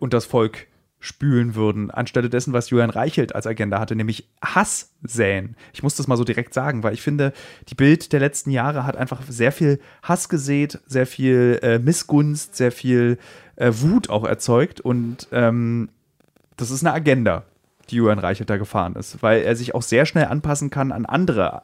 unter das Volk spülen würden, anstelle dessen, was Julian Reichelt als Agenda hatte, nämlich Hass säen. Ich muss das mal so direkt sagen, weil ich finde, die Bild der letzten Jahre hat einfach sehr viel Hass gesät, sehr viel äh, Missgunst, sehr viel äh, Wut auch erzeugt und ähm, das ist eine Agenda, die Julian Reichelt da gefahren ist, weil er sich auch sehr schnell anpassen kann an andere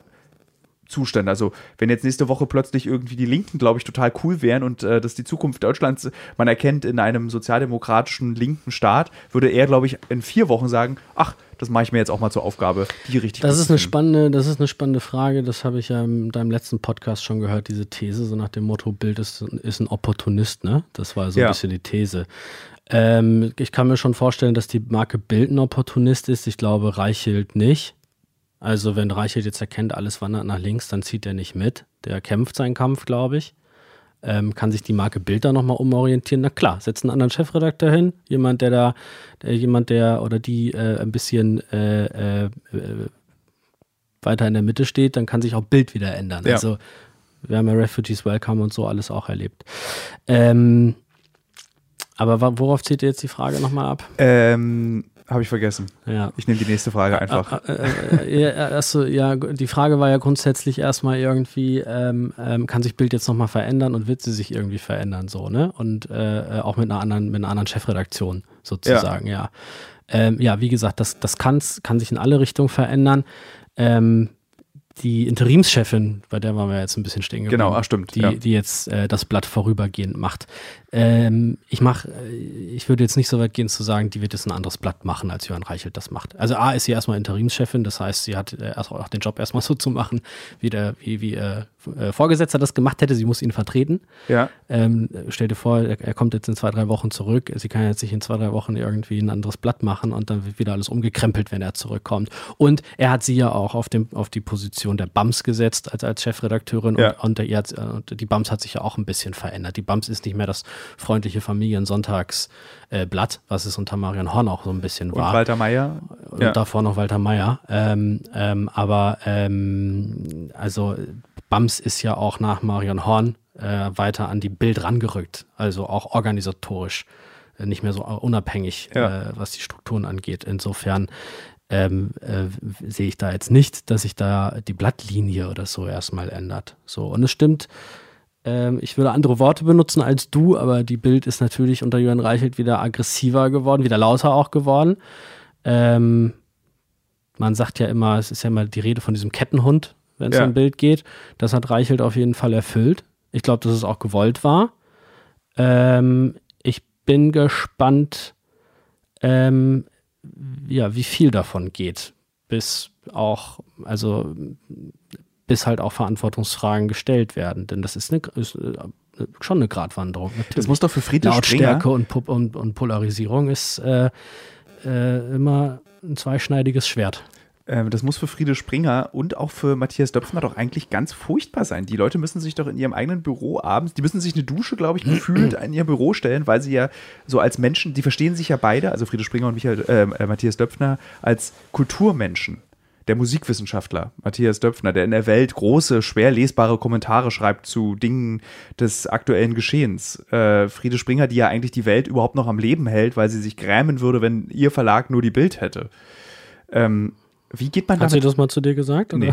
Zustände. Also wenn jetzt nächste Woche plötzlich irgendwie die Linken, glaube ich, total cool wären und äh, dass die Zukunft Deutschlands man erkennt in einem sozialdemokratischen linken Staat, würde er, glaube ich, in vier Wochen sagen, ach, das mache ich mir jetzt auch mal zur Aufgabe, die richtig Das ist eine spannende, das ist eine spannende Frage. Das habe ich ja in deinem letzten Podcast schon gehört, diese These, so nach dem Motto, Bild ist, ist ein Opportunist, ne? Das war so ein bisschen die These. Ähm, ich kann mir schon vorstellen, dass die Marke Bild ein Opportunist ist. Ich glaube, Reichelt nicht. Also wenn Reichelt jetzt erkennt, alles wandert nach links, dann zieht er nicht mit. Der kämpft seinen Kampf, glaube ich. Ähm, kann sich die Marke Bild da nochmal umorientieren? Na klar, setzt einen anderen Chefredakteur hin, jemand, der da, der, jemand, der oder die äh, ein bisschen äh, äh, weiter in der Mitte steht, dann kann sich auch Bild wieder ändern. Ja. Also wir haben ja Refugees Welcome und so alles auch erlebt. Ähm, aber worauf zieht ihr jetzt die Frage nochmal ab? Ähm, habe ich vergessen. Ja. Ich nehme die nächste Frage einfach. Äh, äh, äh, also, ja, die Frage war ja grundsätzlich erstmal irgendwie, ähm, ähm, kann sich Bild jetzt nochmal verändern und wird sie sich irgendwie verändern, so, ne? Und äh, auch mit einer anderen, mit einer anderen Chefredaktion sozusagen, ja. Ja, ähm, ja wie gesagt, das, das kann's, kann sich in alle Richtungen verändern. Ähm, die Interimschefin, bei der waren wir jetzt ein bisschen stehen geblieben. Genau, ach stimmt. Die, ja. die jetzt äh, das Blatt vorübergehend macht. Ähm, ich mach, äh, ich würde jetzt nicht so weit gehen zu sagen, die wird jetzt ein anderes Blatt machen, als Johann Reichelt das macht. Also A ist sie erstmal Interimschefin, das heißt, sie hat äh, auch den Job erstmal so zu machen, wie der, wie, wie äh, äh, Vorgesetzter das gemacht hätte. Sie muss ihn vertreten. Ja. Ähm, stell dir vor, er, kommt jetzt in zwei, drei Wochen zurück. Sie kann jetzt nicht in zwei, drei Wochen irgendwie ein anderes Blatt machen und dann wird wieder alles umgekrempelt, wenn er zurückkommt. Und er hat sie ja auch auf, dem, auf die Position der BAMS gesetzt als, als Chefredakteurin ja. und, und, der, hat, und die BAMS hat sich ja auch ein bisschen verändert. Die BAMS ist nicht mehr das freundliche Familiensonntagsblatt, äh, was es unter Marian Horn auch so ein bisschen war. Und Walter Meyer. Und ja. davor noch Walter Meyer. Ähm, ähm, aber ähm, also BAMS ist ja auch nach Marian Horn äh, weiter an die Bild rangerückt, also auch organisatorisch äh, nicht mehr so unabhängig, ja. äh, was die Strukturen angeht. Insofern ähm, äh, sehe ich da jetzt nicht, dass sich da die Blattlinie oder so erstmal ändert. So, und es stimmt, ähm, ich würde andere Worte benutzen als du, aber die Bild ist natürlich unter Jürgen Reichelt wieder aggressiver geworden, wieder lauter auch geworden. Ähm, man sagt ja immer, es ist ja immer die Rede von diesem Kettenhund, wenn es ja. um Bild geht. Das hat Reichelt auf jeden Fall erfüllt. Ich glaube, dass es auch gewollt war. Ähm, ich bin gespannt, ähm, ja, wie viel davon geht. Bis auch, also bis halt auch Verantwortungsfragen gestellt werden. Denn das ist, eine, ist äh, schon eine Gratwanderung. Natürlich. Das muss doch für Friedrich Lautstärke und, und, und, Polarisierung ist äh, äh, immer ein zweischneidiges Schwert ähm, das muss für Friede Springer und auch für Matthias Döpfner doch eigentlich ganz furchtbar sein. Die Leute müssen sich doch in ihrem eigenen Büro abends, die müssen sich eine Dusche, glaube ich, gefühlt in ihr Büro stellen, weil sie ja so als Menschen, die verstehen sich ja beide, also Friede Springer und Michael, äh, Matthias Döpfner, als Kulturmenschen der Musikwissenschaftler Matthias Döpfner, der in der Welt große, schwer lesbare Kommentare schreibt zu Dingen des aktuellen Geschehens. Äh, Friede Springer, die ja eigentlich die Welt überhaupt noch am Leben hält, weil sie sich grämen würde, wenn ihr Verlag nur die Bild hätte. Ähm, wie geht man Hat damit? Hat sie das mal zu dir gesagt? Nee.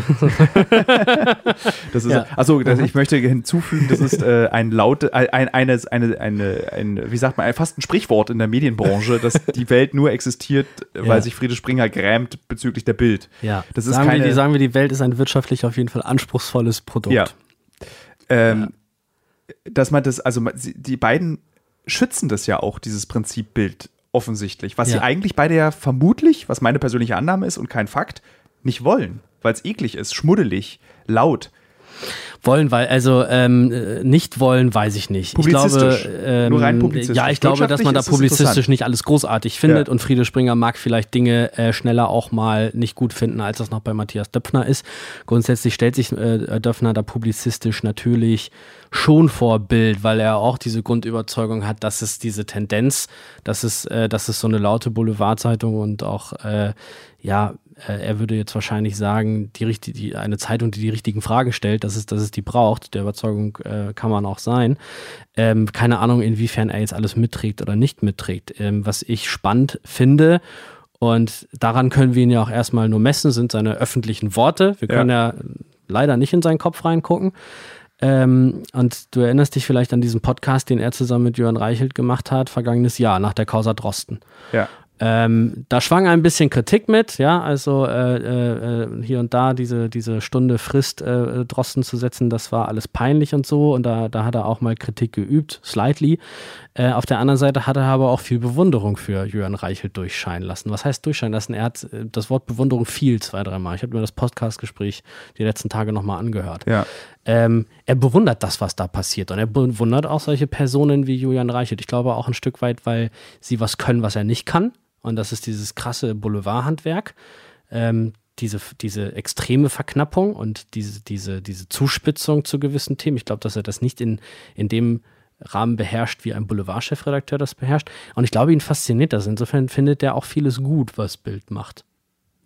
das ist, ja. achso, das, ich möchte hinzufügen, das ist äh, ein laute, ein, eine, eine, eine, ein, wie sagt man, fast ein Sprichwort in der Medienbranche, dass die Welt nur existiert, ja. weil sich Friede Springer grämt bezüglich der Bild. Ja. Das ist sagen, keine, wir, die, sagen wir, die Welt ist ein wirtschaftlich auf jeden Fall anspruchsvolles Produkt. Ja. Ähm, ja. Dass man das, also die beiden schützen das ja auch, dieses Prinzip Bild offensichtlich. Was ja. sie eigentlich beide ja vermutlich, was meine persönliche Annahme ist und kein Fakt, nicht wollen, weil es eklig ist, schmuddelig, laut. Wollen, weil, also ähm, äh, nicht wollen, weiß ich nicht. Ich glaube, ähm, Nur rein publizistisch. Ja, ich glaube, dass man da publizistisch nicht alles großartig findet ja. und Friede Springer mag vielleicht Dinge äh, schneller auch mal nicht gut finden, als das noch bei Matthias Döpfner ist. Grundsätzlich stellt sich äh, Döpfner da publizistisch natürlich schon vor Bild, weil er auch diese Grundüberzeugung hat, dass es diese Tendenz, dass es, äh, dass es so eine laute Boulevardzeitung und auch äh, ja er würde jetzt wahrscheinlich sagen, die, die, eine Zeitung, die die richtigen Fragen stellt, dass es, dass es die braucht. Der Überzeugung äh, kann man auch sein. Ähm, keine Ahnung, inwiefern er jetzt alles mitträgt oder nicht mitträgt. Ähm, was ich spannend finde, und daran können wir ihn ja auch erstmal nur messen, sind seine öffentlichen Worte. Wir können ja, ja leider nicht in seinen Kopf reingucken. Ähm, und du erinnerst dich vielleicht an diesen Podcast, den er zusammen mit Jörn Reichelt gemacht hat, vergangenes Jahr nach der Causa Drosten. Ja. Ähm, da schwang ein bisschen Kritik mit, ja, also äh, äh, hier und da diese, diese Stunde Frist äh, Drosten zu setzen, das war alles peinlich und so und da, da hat er auch mal Kritik geübt, slightly. Äh, auf der anderen Seite hat er aber auch viel Bewunderung für Jörn Reichelt durchscheinen lassen. Was heißt durchscheinen lassen? Er hat äh, das Wort Bewunderung viel zwei, dreimal. Ich habe mir das Podcast-Gespräch die letzten Tage nochmal angehört. Ja. Ähm, er bewundert das, was da passiert und er bewundert auch solche Personen wie Julian Reichelt. Ich glaube auch ein Stück weit, weil sie was können, was er nicht kann und das ist dieses krasse Boulevardhandwerk, ähm, diese, diese extreme Verknappung und diese, diese, diese Zuspitzung zu gewissen Themen. Ich glaube, dass er das nicht in, in dem Rahmen beherrscht, wie ein Boulevardchefredakteur das beherrscht. Und ich glaube, ihn fasziniert das. Insofern findet er auch vieles gut, was Bild macht.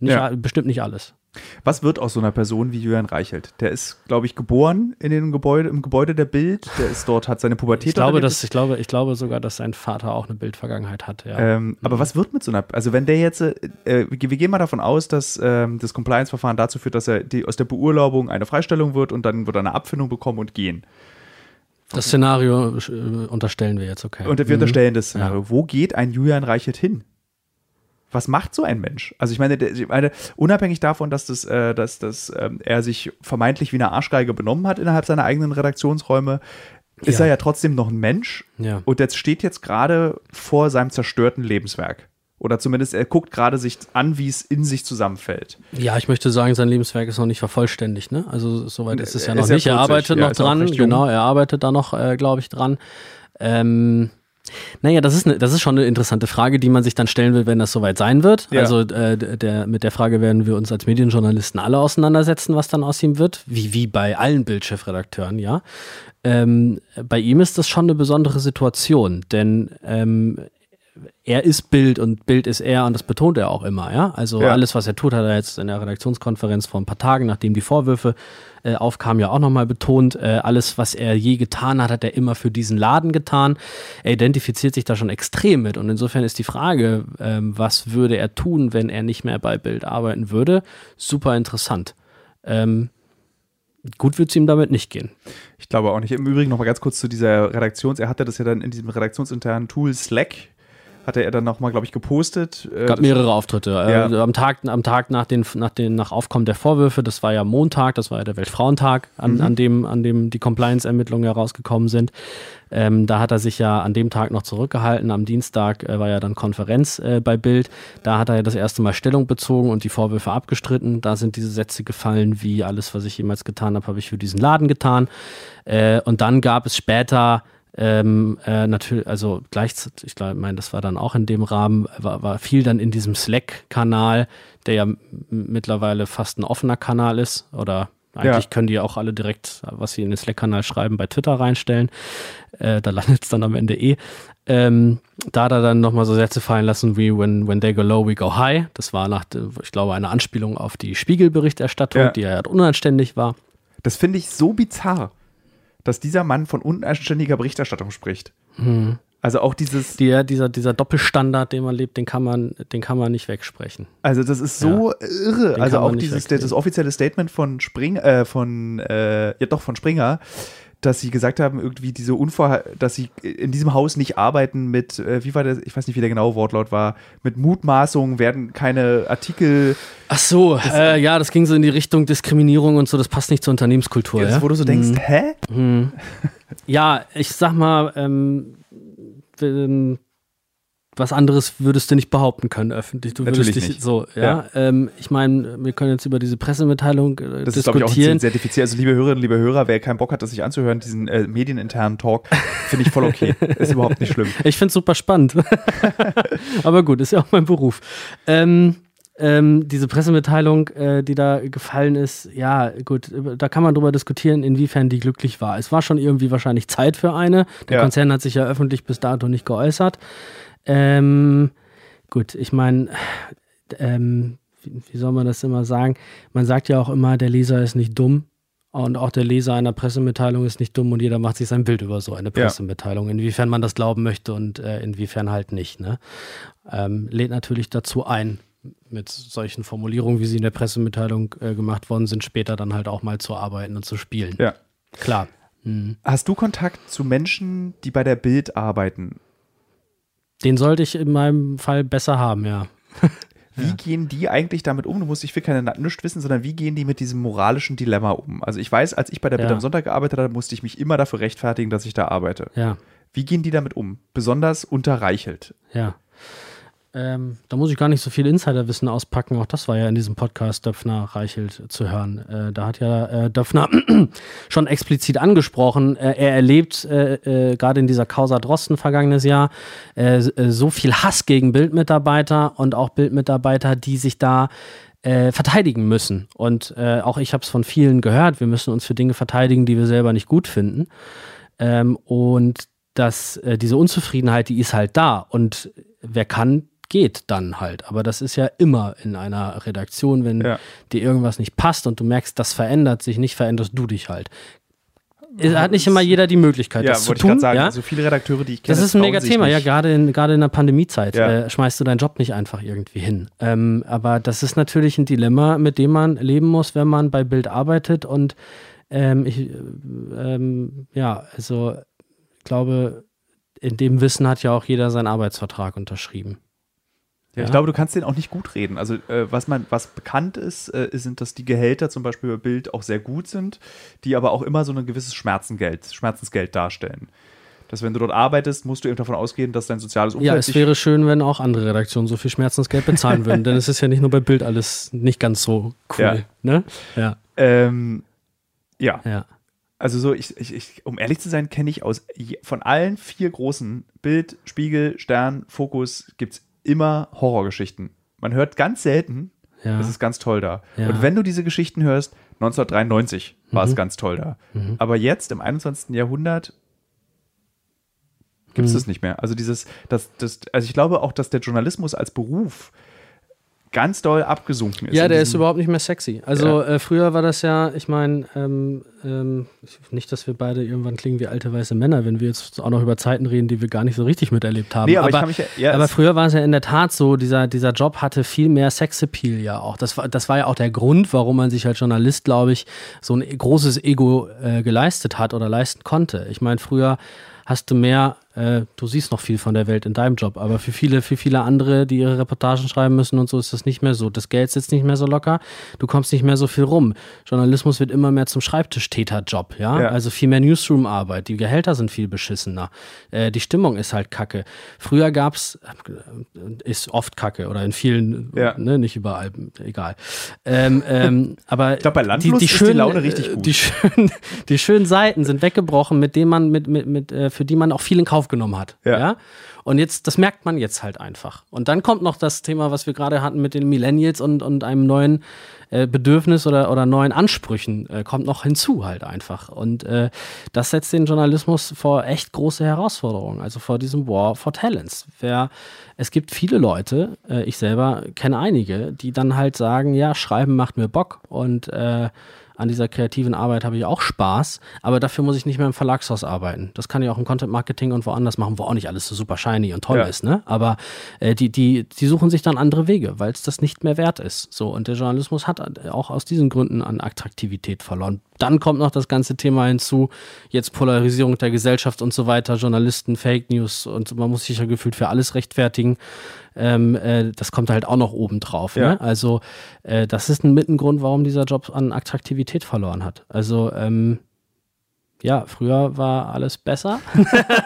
Nicht, ja. Bestimmt nicht alles. Was wird aus so einer Person wie Julian Reichelt? Der ist, glaube ich, geboren in dem Gebäude, im Gebäude der Bild. Der ist dort, hat seine Pubertät. Ich glaube, dass, ich, glaube, ich glaube sogar, dass sein Vater auch eine Bildvergangenheit hat. Ja. Ähm, mhm. Aber was wird mit so einer, also wenn der jetzt, äh, wir gehen mal davon aus, dass ähm, das Compliance-Verfahren dazu führt, dass er die, aus der Beurlaubung eine Freistellung wird und dann wird er eine Abfindung bekommen und gehen. Das Szenario äh, unterstellen wir jetzt, okay. Und wir mhm. unterstellen das Szenario. Ja. Wo geht ein Julian Reichelt hin? Was macht so ein Mensch? Also ich meine, ich meine unabhängig davon, dass, das, äh, dass, dass ähm, er sich vermeintlich wie eine Arschgeige benommen hat innerhalb seiner eigenen Redaktionsräume, ist ja. er ja trotzdem noch ein Mensch. Ja. Und jetzt steht jetzt gerade vor seinem zerstörten Lebenswerk. Oder zumindest er guckt gerade sich an, wie es in sich zusammenfällt. Ja, ich möchte sagen, sein Lebenswerk ist noch nicht vervollständigt. Ne? Also soweit ist es ja noch nicht. Er arbeitet ja, noch dran. Genau, er arbeitet da noch, äh, glaube ich, dran. Ähm, naja, das ist, ne, das ist schon eine interessante Frage, die man sich dann stellen will, wenn das soweit sein wird. Ja. Also äh, der, mit der Frage werden wir uns als Medienjournalisten alle auseinandersetzen, was dann aus ihm wird, wie, wie bei allen Bildchefredakteuren, ja. Ähm, bei ihm ist das schon eine besondere Situation, denn ähm, er ist Bild und Bild ist er und das betont er auch immer, ja. Also ja. alles, was er tut, hat er jetzt in der Redaktionskonferenz vor ein paar Tagen, nachdem die Vorwürfe äh, aufkamen, ja auch nochmal betont. Äh, alles, was er je getan hat, hat er immer für diesen Laden getan. Er identifiziert sich da schon extrem mit und insofern ist die Frage, äh, was würde er tun, wenn er nicht mehr bei Bild arbeiten würde, super interessant. Ähm, gut wird es ihm damit nicht gehen. Ich glaube auch nicht. Im Übrigen noch mal ganz kurz zu dieser Redaktions. Er hatte das ja dann in diesem redaktionsinternen Tool Slack hatte er dann nochmal, glaube ich, gepostet. Es gab mehrere Auftritte. Ja. Äh, am, Tag, am Tag nach, den, nach, den, nach Aufkommen der Vorwürfe, das war ja Montag, das war ja der Weltfrauentag, an, mhm. an, dem, an dem die Compliance-Ermittlungen herausgekommen sind. Ähm, da hat er sich ja an dem Tag noch zurückgehalten. Am Dienstag äh, war ja dann Konferenz äh, bei Bild. Da hat er ja das erste Mal Stellung bezogen und die Vorwürfe abgestritten. Da sind diese Sätze gefallen, wie alles, was ich jemals getan habe, habe ich für diesen Laden getan. Äh, und dann gab es später ähm, äh, natürlich, also gleichzeitig, ich glaube, meine, das war dann auch in dem Rahmen, war, war viel dann in diesem Slack-Kanal, der ja mittlerweile fast ein offener Kanal ist oder eigentlich ja. können die auch alle direkt, was sie in den Slack-Kanal schreiben, bei Twitter reinstellen. Äh, da landet es dann am Ende eh. Ähm, da hat er dann nochmal so Sätze fallen lassen wie when, when they go low, we go high. Das war nach, ich glaube, eine Anspielung auf die Spiegel-Berichterstattung, ja. die ja unanständig war. Das finde ich so bizarr dass dieser Mann von unanständiger Berichterstattung spricht. Hm. Also auch dieses. Die, dieser, dieser Doppelstandard, den man lebt, den kann man, den kann man nicht wegsprechen. Also das ist so ja. irre. Den also auch dieses, das offizielle Statement von Spring, äh, von, äh, ja doch, von Springer, dass sie gesagt haben, irgendwie diese Unvor dass sie in diesem Haus nicht arbeiten mit, äh, wie war das, ich weiß nicht, wie der genaue Wortlaut war, mit Mutmaßungen werden keine Artikel. Ach so, das, äh, ja, das ging so in die Richtung Diskriminierung und so, das passt nicht zur Unternehmenskultur. Ja, ja? Wo du so denkst, hm. hä? Hm. Ja, ich sag mal, ähm, ähm, was anderes würdest du nicht behaupten können öffentlich. Du Natürlich dich nicht. so, ja. Ja. Ähm, ich meine, wir können jetzt über diese Pressemitteilung äh, Das ist, glaube ich, auch diskutieren. sehr diffizil. Also, liebe Hörerinnen, liebe Hörer, wer keinen Bock hat, das sich anzuhören, diesen äh, medieninternen Talk, finde ich voll okay. ist überhaupt nicht schlimm. Ich finde es super spannend. Aber gut, ist ja auch mein Beruf. Ähm, ähm, diese Pressemitteilung, äh, die da gefallen ist, ja, gut, da kann man drüber diskutieren, inwiefern die glücklich war. Es war schon irgendwie wahrscheinlich Zeit für eine. Der Ja. Konzern hat sich ja öffentlich bis dato nicht geäußert. Ähm, gut, ich meine, ähm, wie, wie soll man das immer sagen? Man sagt ja auch immer, der Leser ist nicht dumm. Und auch der Leser einer Pressemitteilung ist nicht dumm und jeder macht sich sein Bild über so eine. Pressemitteilung, inwiefern man das glauben möchte und äh, inwiefern halt nicht. Ne? Ähm, lädt natürlich dazu ein, mit solchen Formulierungen, wie sie in der Pressemitteilung äh, gemacht worden sind, später dann halt auch mal zu arbeiten und zu spielen. Ja. Klar. Mhm. Hast du Kontakt zu Menschen, die bei der Bild arbeiten? Den sollte ich in meinem Fall besser haben, ja. Wie gehen die eigentlich damit um? Du musst, ich will keine nichts wissen, sondern wie gehen die mit diesem moralischen Dilemma um? Also ich weiß, als ich bei der Ja. am Sonntag gearbeitet habe, musste ich mich immer dafür rechtfertigen, dass ich da arbeite. Ja, Wie gehen die damit um? Besonders unter Reichelt. ja. Ähm, da muss ich gar nicht so viel Insiderwissen auspacken. Auch das war ja in diesem Podcast Döpfner Reichelt zu hören. Äh, da hat ja äh, Döpfner schon explizit angesprochen, äh, er erlebt äh, äh, gerade in dieser Causa Drosten vergangenes Jahr äh, so viel Hass gegen Bildmitarbeiter und auch Bildmitarbeiter, die sich da äh, verteidigen müssen. Und äh, auch ich habe es von vielen gehört, wir müssen uns für Dinge verteidigen, die wir selber nicht gut finden. Ähm, und dass äh, diese Unzufriedenheit, die ist halt da. Und wer kann, geht dann halt. Aber das ist ja immer in einer Redaktion, wenn Ja. dir irgendwas nicht passt und du merkst, das verändert sich nicht, veränderst du dich halt. Es hat nicht immer jeder die Möglichkeit, Ja, das zu tun. sagen. ja? So viele Redakteure, die ich kenne. Das ist ein mega Thema, ja, gerade in, gerade in der Pandemiezeit Ja. äh, schmeißt du deinen Job nicht einfach irgendwie hin. Ähm, aber das ist natürlich ein Dilemma, mit dem man leben muss, wenn man bei Bild arbeitet. Und ähm, ich, äh, ähm, ja, also ich glaube, in dem Wissen hat ja auch jeder seinen Arbeitsvertrag unterschrieben. Ja, ich glaube, du kannst den auch nicht gut reden. Also, äh, was man, was bekannt ist, äh, sind, dass die Gehälter zum Beispiel bei Bild auch sehr gut sind, die aber auch immer so ein gewisses Schmerzengeld, Schmerzensgeld darstellen. Dass wenn du dort arbeitest, musst du eben davon ausgehen, dass dein soziales Umfeld Ja, es wäre schön, wenn auch andere Redaktionen so viel Schmerzensgeld bezahlen würden, denn es ist ja nicht nur bei Bild alles nicht ganz so cool. Ja. Ne? Ja, ähm, ja, ja. also so, ich, ich, ich, um ehrlich zu sein, kenne ich aus von allen vier großen Bild, Spiegel, Stern, Fokus gibt es immer Horrorgeschichten. Man hört ganz selten, ja. das ist ganz toll da. Ja. Und wenn du diese Geschichten hörst, 1993 war Mhm. es ganz toll da. Aber jetzt im 21. Jahrhundert gibt es Mhm. das nicht mehr. Also dieses, das, das, also ich glaube auch, dass der Journalismus als Beruf ganz doll abgesunken ist. Ja, der ist überhaupt nicht mehr sexy. Also äh, früher war das ja, ich meine, ähm, ähm, nicht, dass wir beide irgendwann klingen wie alte weiße Männer, wenn wir jetzt auch noch über Zeiten reden, die wir gar nicht so richtig miterlebt haben. Nee, aber, aber mich ja, ja, aber früher war es ja in der Tat so, dieser, dieser Job hatte viel mehr Sexappeal ja auch. Das war, das war ja auch der Grund, warum man sich als Journalist, glaube ich, so ein großes Ego äh, geleistet hat oder leisten konnte. Ich meine, früher hast du mehr, äh, du siehst noch viel von der Welt in deinem Job, aber für viele, für viele andere, die ihre Reportagen schreiben müssen und so, ist das nicht mehr so. Das Geld sitzt nicht mehr so locker, du kommst nicht mehr so viel rum. Journalismus wird immer mehr zum Schreibtischtäterjob, ja? Ja. Also viel mehr Newsroom-Arbeit, die Gehälter sind viel beschissener, äh, die Stimmung ist halt kacke. Früher gab's, äh, ist oft kacke oder in vielen, Ja. ne, nicht überall, egal. Ähm, ähm, aber Ich glaube, bei Landlust ist die Laune richtig gut. Die schönen, die schönen Seiten sind weggebrochen, mit denen man, mit, mit, mit, äh, für die man auch viel in Kauf genommen hat. Ja. Ja. Und jetzt, das merkt man jetzt halt einfach. Und dann kommt noch das Thema, was wir gerade hatten mit den Millennials und, und einem neuen äh, Bedürfnis oder, oder neuen Ansprüchen, äh, kommt noch hinzu halt einfach. Und äh, das setzt den Journalismus vor echt große Herausforderungen, also vor diesem War for Talents. Wer, es gibt viele Leute, äh, ich selber kenne einige, die dann halt sagen, ja, Schreiben macht mir Bock und äh, an dieser kreativen Arbeit habe ich auch Spaß, aber dafür muss ich nicht mehr im Verlagshaus arbeiten. Das kann ich auch im Content Marketing und woanders machen, wo auch nicht alles so super shiny und toll Ja. ist, ne? Aber äh, die, die, die suchen sich dann andere Wege, weil es das nicht mehr wert ist. So, und der Journalismus hat auch aus diesen Gründen an Attraktivität verloren. Dann kommt noch das ganze Thema hinzu, jetzt Polarisierung der Gesellschaft und so weiter, Journalisten, Fake News und man muss sich ja gefühlt für alles rechtfertigen. Ähm, äh, das kommt halt auch noch oben drauf. Ja. Ne? Also äh, das ist ein Mittengrund, warum dieser Job an Attraktivität verloren hat. Also ähm, ja, früher war alles besser.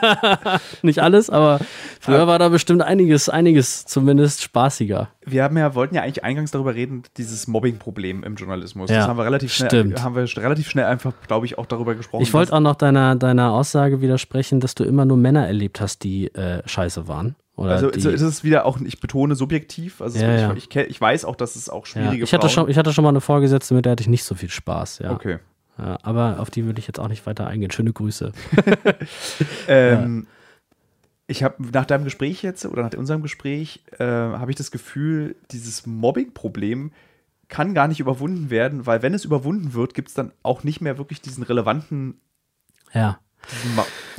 Nicht alles, aber Früher war da bestimmt einiges, einiges zumindest spaßiger. Wir haben ja, wollten ja eigentlich eingangs darüber reden, dieses Mobbing-Problem im Journalismus. Ja, das haben wir relativ schnell, stimmt. haben wir relativ schnell einfach, glaube ich, auch darüber gesprochen. Ich wollte auch noch deiner, deiner Aussage widersprechen, dass du immer nur Männer erlebt hast, die äh, scheiße waren. Oder Also die, ist es wieder auch, ich betone subjektiv. Also Ja, ist- ja. Ich, ich, ich weiß auch, dass es auch ja. schwierige ich, hatte Frauen schon, ich hatte schon mal eine Vorgesetzte, mit der hatte ich nicht so viel Spaß. Ja. Okay. Ja, aber auf die würde ich jetzt auch nicht weiter eingehen. Schöne Grüße. Ähm, Ich habe nach deinem Gespräch jetzt oder nach unserem Gespräch äh, habe ich das Gefühl, dieses Mobbing-Problem kann gar nicht überwunden werden, weil wenn es überwunden wird, gibt es dann auch nicht mehr wirklich diesen relevanten. Ja.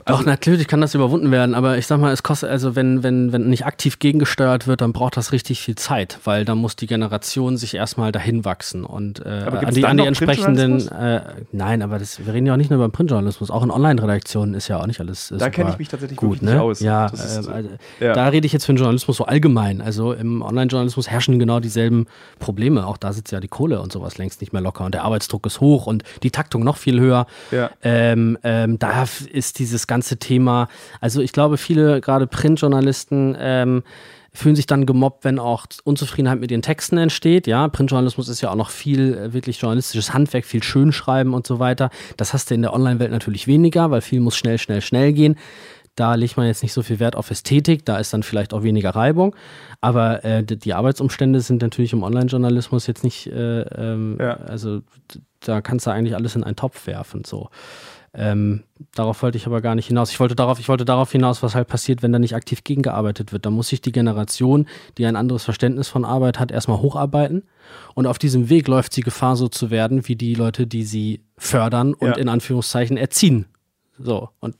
Doch, also, natürlich kann das überwunden werden, aber ich sag mal, es kostet, also wenn, wenn, wenn nicht aktiv gegengesteuert wird, dann braucht das richtig viel Zeit, weil dann muss die Generation sich erstmal dahin wachsen und äh, an die, dann an die entsprechenden, äh, nein, aber das, wir reden ja auch nicht nur über Printjournalismus, auch in Online-Redaktionen ist ja auch nicht alles äh, Da kenne ich mich tatsächlich gut, wirklich ne? nicht aus. Ja, ist, äh, also, ja. da rede ich jetzt für den Journalismus so allgemein. Also im Online-Journalismus herrschen genau dieselben Probleme. Auch da sitzt ja die Kohle und sowas längst nicht mehr locker und der Arbeitsdruck ist hoch und die Taktung noch viel höher. Ja. Ähm, ähm, da ist dieses ganze Thema, also ich glaube, viele, gerade Printjournalisten, ähm, fühlen sich dann gemobbt, wenn auch Unzufriedenheit mit ihren Texten entsteht. Ja, Printjournalismus ist ja auch noch viel äh, wirklich journalistisches Handwerk, viel Schönschreiben und so weiter. Das hast du in der Online-Welt natürlich weniger, weil viel muss schnell, schnell, schnell gehen. Da legt man jetzt nicht so viel Wert auf Ästhetik, da ist dann vielleicht auch weniger Reibung. Aber äh, die Arbeitsumstände sind natürlich im Online-Journalismus jetzt nicht, äh, ähm, Ja. also da kannst du eigentlich alles in einen Topf werfen. So. Ähm, darauf wollte ich aber gar nicht hinaus. Ich wollte darauf, ich wollte darauf hinaus, was halt passiert, wenn da nicht aktiv gegengearbeitet wird. Da muss sich die Generation, die ein anderes Verständnis von Arbeit hat, erstmal hocharbeiten. Und auf diesem Weg läuft sie Gefahr, so zu werden, wie die Leute, die sie fördern und Ja. in Anführungszeichen erziehen. So. Und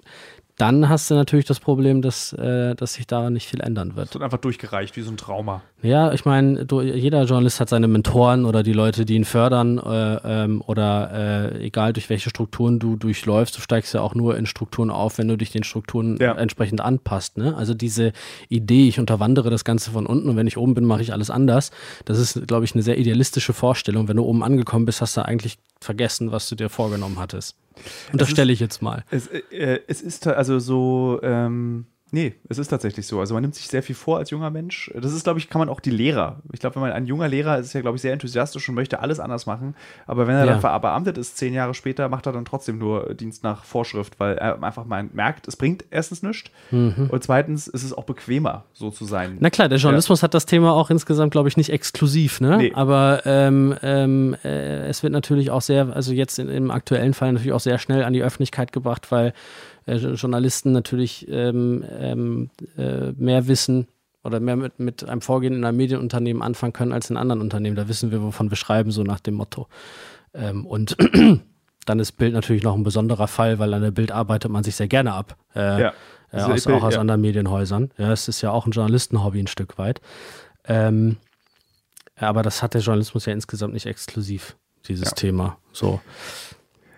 dann hast du natürlich das Problem, dass, äh, dass sich daran nicht viel ändern wird. Es wird einfach durchgereicht, wie so ein Trauma. Ja, ich meine, jeder Journalist hat seine Mentoren oder die Leute, die ihn fördern äh, ähm, oder äh, egal durch welche Strukturen du durchläufst, du steigst ja auch nur in Strukturen auf, wenn du dich den Strukturen Ja. entsprechend anpasst. Ne? Also diese Idee, ich unterwandere das Ganze von unten und wenn ich oben bin, mache ich alles anders, das ist, glaube ich, eine sehr idealistische Vorstellung. Wenn du oben angekommen bist, hast du eigentlich vergessen, was du dir vorgenommen hattest. Und das stelle ich jetzt mal. Es, äh, es ist also so, ähm, nee, es ist tatsächlich so. Also man nimmt sich sehr viel vor als junger Mensch. Das ist, glaube ich, kann man auch die Lehrer. Ich glaube, wenn man ein junger Lehrer ist, ist ja, glaube ich, sehr enthusiastisch und möchte alles anders machen. Aber wenn er Ja. dann verbeamtet ist, zehn Jahre später, macht er dann trotzdem nur Dienst nach Vorschrift, weil er einfach mal merkt, es bringt erstens nichts und zweitens ist es auch bequemer, so zu sein. Mhm. Na klar, der Journalismus hat das Thema auch insgesamt, glaube ich, nicht exklusiv, ne? Nee. Aber ähm, ähm, äh, es wird natürlich auch sehr, also jetzt in, im aktuellen Fall natürlich auch sehr schnell an die Öffentlichkeit gebracht, weil äh, Journalisten natürlich ähm, ähm, äh, mehr wissen oder mehr mit, mit einem Vorgehen in einem Medienunternehmen anfangen können als in anderen Unternehmen. Da wissen wir, wovon wir schreiben, so nach dem Motto. Ähm, und dann ist Bild natürlich noch ein besonderer Fall, weil an der Bild arbeitet man sich sehr gerne ab. Äh, Ja. äh, Also aus, auch aus ja. anderen Medienhäusern. Ja, es ist ja auch ein Journalistenhobby ein Stück weit. Ähm, aber das hat der Journalismus ja insgesamt nicht exklusiv, dieses Ja. Thema. So.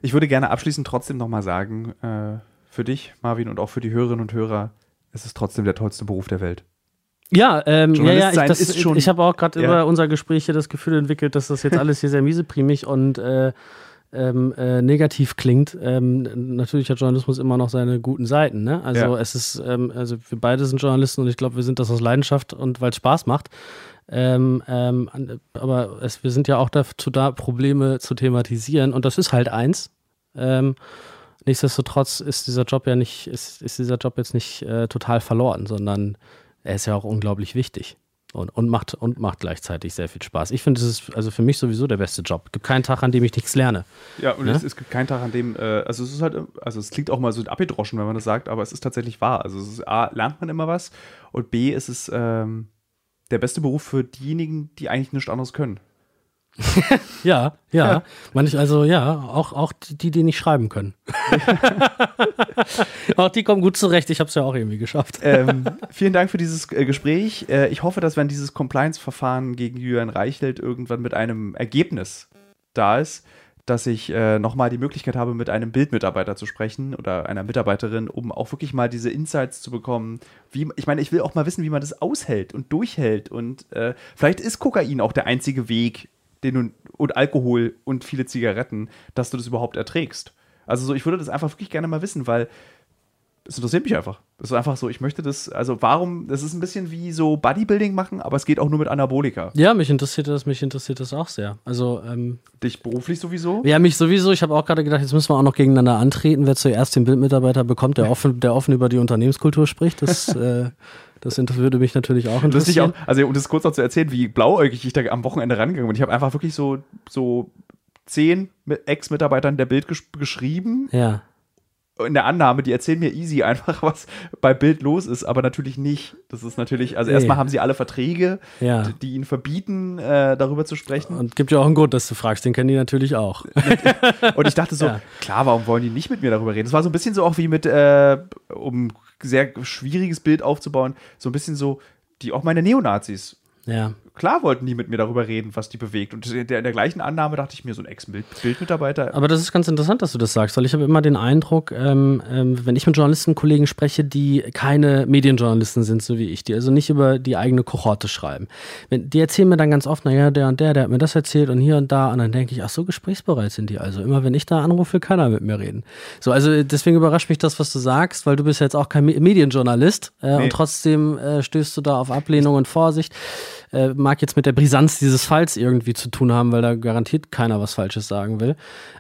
Ich würde gerne abschließend trotzdem nochmal sagen, äh, für dich, Marvin, und auch für die Hörerinnen und Hörer, es ist trotzdem der tollste Beruf der Welt. Ja, ähm, ja, ja, ich, das, ist schon- ich habe auch gerade Ja. über unser Gespräch hier das Gefühl entwickelt, dass das jetzt alles hier sehr mieseprimig und äh, ähm, äh, negativ klingt. Ähm, natürlich hat Journalismus immer noch seine guten Seiten. Ne? Also Ja. es ist, ähm, also wir beide sind Journalisten und ich glaube, wir sind das aus Leidenschaft und weil es Spaß macht. Ähm, aber es, wir sind ja auch dazu da, Probleme zu thematisieren und das ist halt eins. Nichtsdestotrotz ist dieser Job ja nicht, ist, ist dieser Job jetzt nicht äh, total verloren, sondern er ist ja auch unglaublich wichtig und, und, macht, und macht gleichzeitig sehr viel Spaß. Ich finde, es ist also für mich sowieso der beste Job. Es gibt keinen Tag, an dem ich nichts lerne. Ja, und Ne? es, es gibt keinen Tag, an dem, äh, also es ist halt, also es klingt auch mal so abgedroschen, wenn man das sagt, aber es ist tatsächlich wahr. Also es ist, A, lernt man immer was und B, ist es ähm, der beste Beruf für diejenigen, die eigentlich nichts anderes können. Ja, ja. Ja. Manch, also ja, auch, auch die, die nicht schreiben können. auch die kommen gut zurecht. Ich habe es ja auch irgendwie geschafft. ähm, vielen Dank für dieses äh, Gespräch. Äh, ich hoffe, dass wenn dieses Compliance-Verfahren gegen Julian Reichelt irgendwann mit einem Ergebnis da ist, dass ich äh, nochmal die Möglichkeit habe, mit einem Bildmitarbeiter zu sprechen oder einer Mitarbeiterin, um auch wirklich mal diese Insights zu bekommen. Wie, ich meine, ich will auch mal wissen, wie man das aushält und durchhält. Und äh, vielleicht ist Kokain auch der einzige Weg, den du, und Alkohol und viele Zigaretten, dass du das überhaupt erträgst. Also so, ich würde das einfach wirklich gerne mal wissen, weil das interessiert mich einfach. Das ist einfach so, ich möchte das, also warum, das ist ein bisschen wie so Bodybuilding machen, aber es geht auch nur mit Anabolika. Ja, mich interessiert das, mich interessiert das auch sehr. Also, ähm, Dich beruflich sowieso? Ja, mich sowieso. Ich habe auch gerade gedacht, jetzt müssen wir auch noch gegeneinander antreten, wer zuerst den Bildmitarbeiter bekommt, der offen, der offen über die Unternehmenskultur spricht. Das, äh, das würde mich natürlich auch interessieren. Auch, also um das kurz noch zu erzählen, wie blauäugig ich da am Wochenende rangegangen bin. Ich habe einfach wirklich so, so zehn Ex-Mitarbeitern der Bild gesch geschrieben. Ja in der Annahme, die erzählen mir easy einfach, was bei Bild los ist, aber natürlich nicht. Das ist natürlich, also nee. erstmal haben sie alle Verträge, ja. die, die, ihnen verbieten, äh, darüber zu sprechen. Und gibt ja auch einen Grund, dass du fragst, den kennen die natürlich auch. Und ich dachte so, ja. klar, warum wollen die nicht mit mir darüber reden? Das war so ein bisschen so auch wie mit, äh, um sehr schwieriges Bild aufzubauen, so ein bisschen so, die auch meine Neonazis ja. Klar wollten die mit mir darüber reden, was die bewegt. Und in der, in der gleichen Annahme dachte ich mir, so ein Ex-Bildmitarbeiter. Aber das ist ganz interessant, dass du das sagst, weil ich habe immer den Eindruck, ähm, ähm, wenn ich mit Journalistenkollegen spreche, die keine Medienjournalisten sind, so wie ich, die also nicht über die eigene Kohorte schreiben. Wenn, die erzählen mir dann ganz oft, naja, der und der, der hat mir das erzählt und hier und da. Und dann denke ich, ach so, gesprächsbereit sind die. Also immer, wenn ich da anrufe, will keiner mit mir reden. So, also deswegen überrascht mich das, was du sagst, weil du bist jetzt auch kein Medienjournalist äh, nee. und trotzdem äh, stößt du da auf Ablehnung und Vorsicht äh, mag jetzt mit der Brisanz dieses Falls irgendwie zu tun haben, weil da garantiert keiner was Falsches sagen will.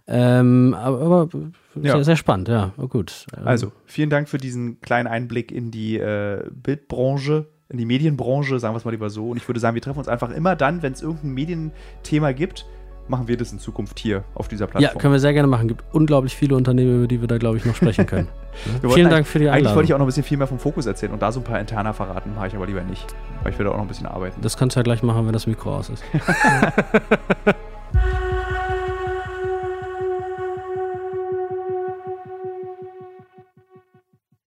Ähm, aber, aber ja. sehr, sehr spannend, ja, oh, gut. Ähm, also, vielen Dank für diesen kleinen Einblick in die äh, Bildbranche in die Medienbranche, sagen wir es mal lieber so. Und ich würde sagen, wir treffen uns einfach immer dann, wenn es irgendein Medienthema gibt, machen wir das in Zukunft hier auf dieser Plattform. Ja, können wir sehr gerne machen. Es gibt unglaublich viele Unternehmen, über die wir da, glaube ich, noch sprechen können. Vielen Dank für die Einladung. Eigentlich wollte ich auch noch ein bisschen viel mehr vom Fokus erzählen und da so ein paar interner verraten, mache ich aber lieber nicht, weil ich will da auch noch ein bisschen arbeiten. Das kannst du ja gleich machen, wenn das Mikro aus ist.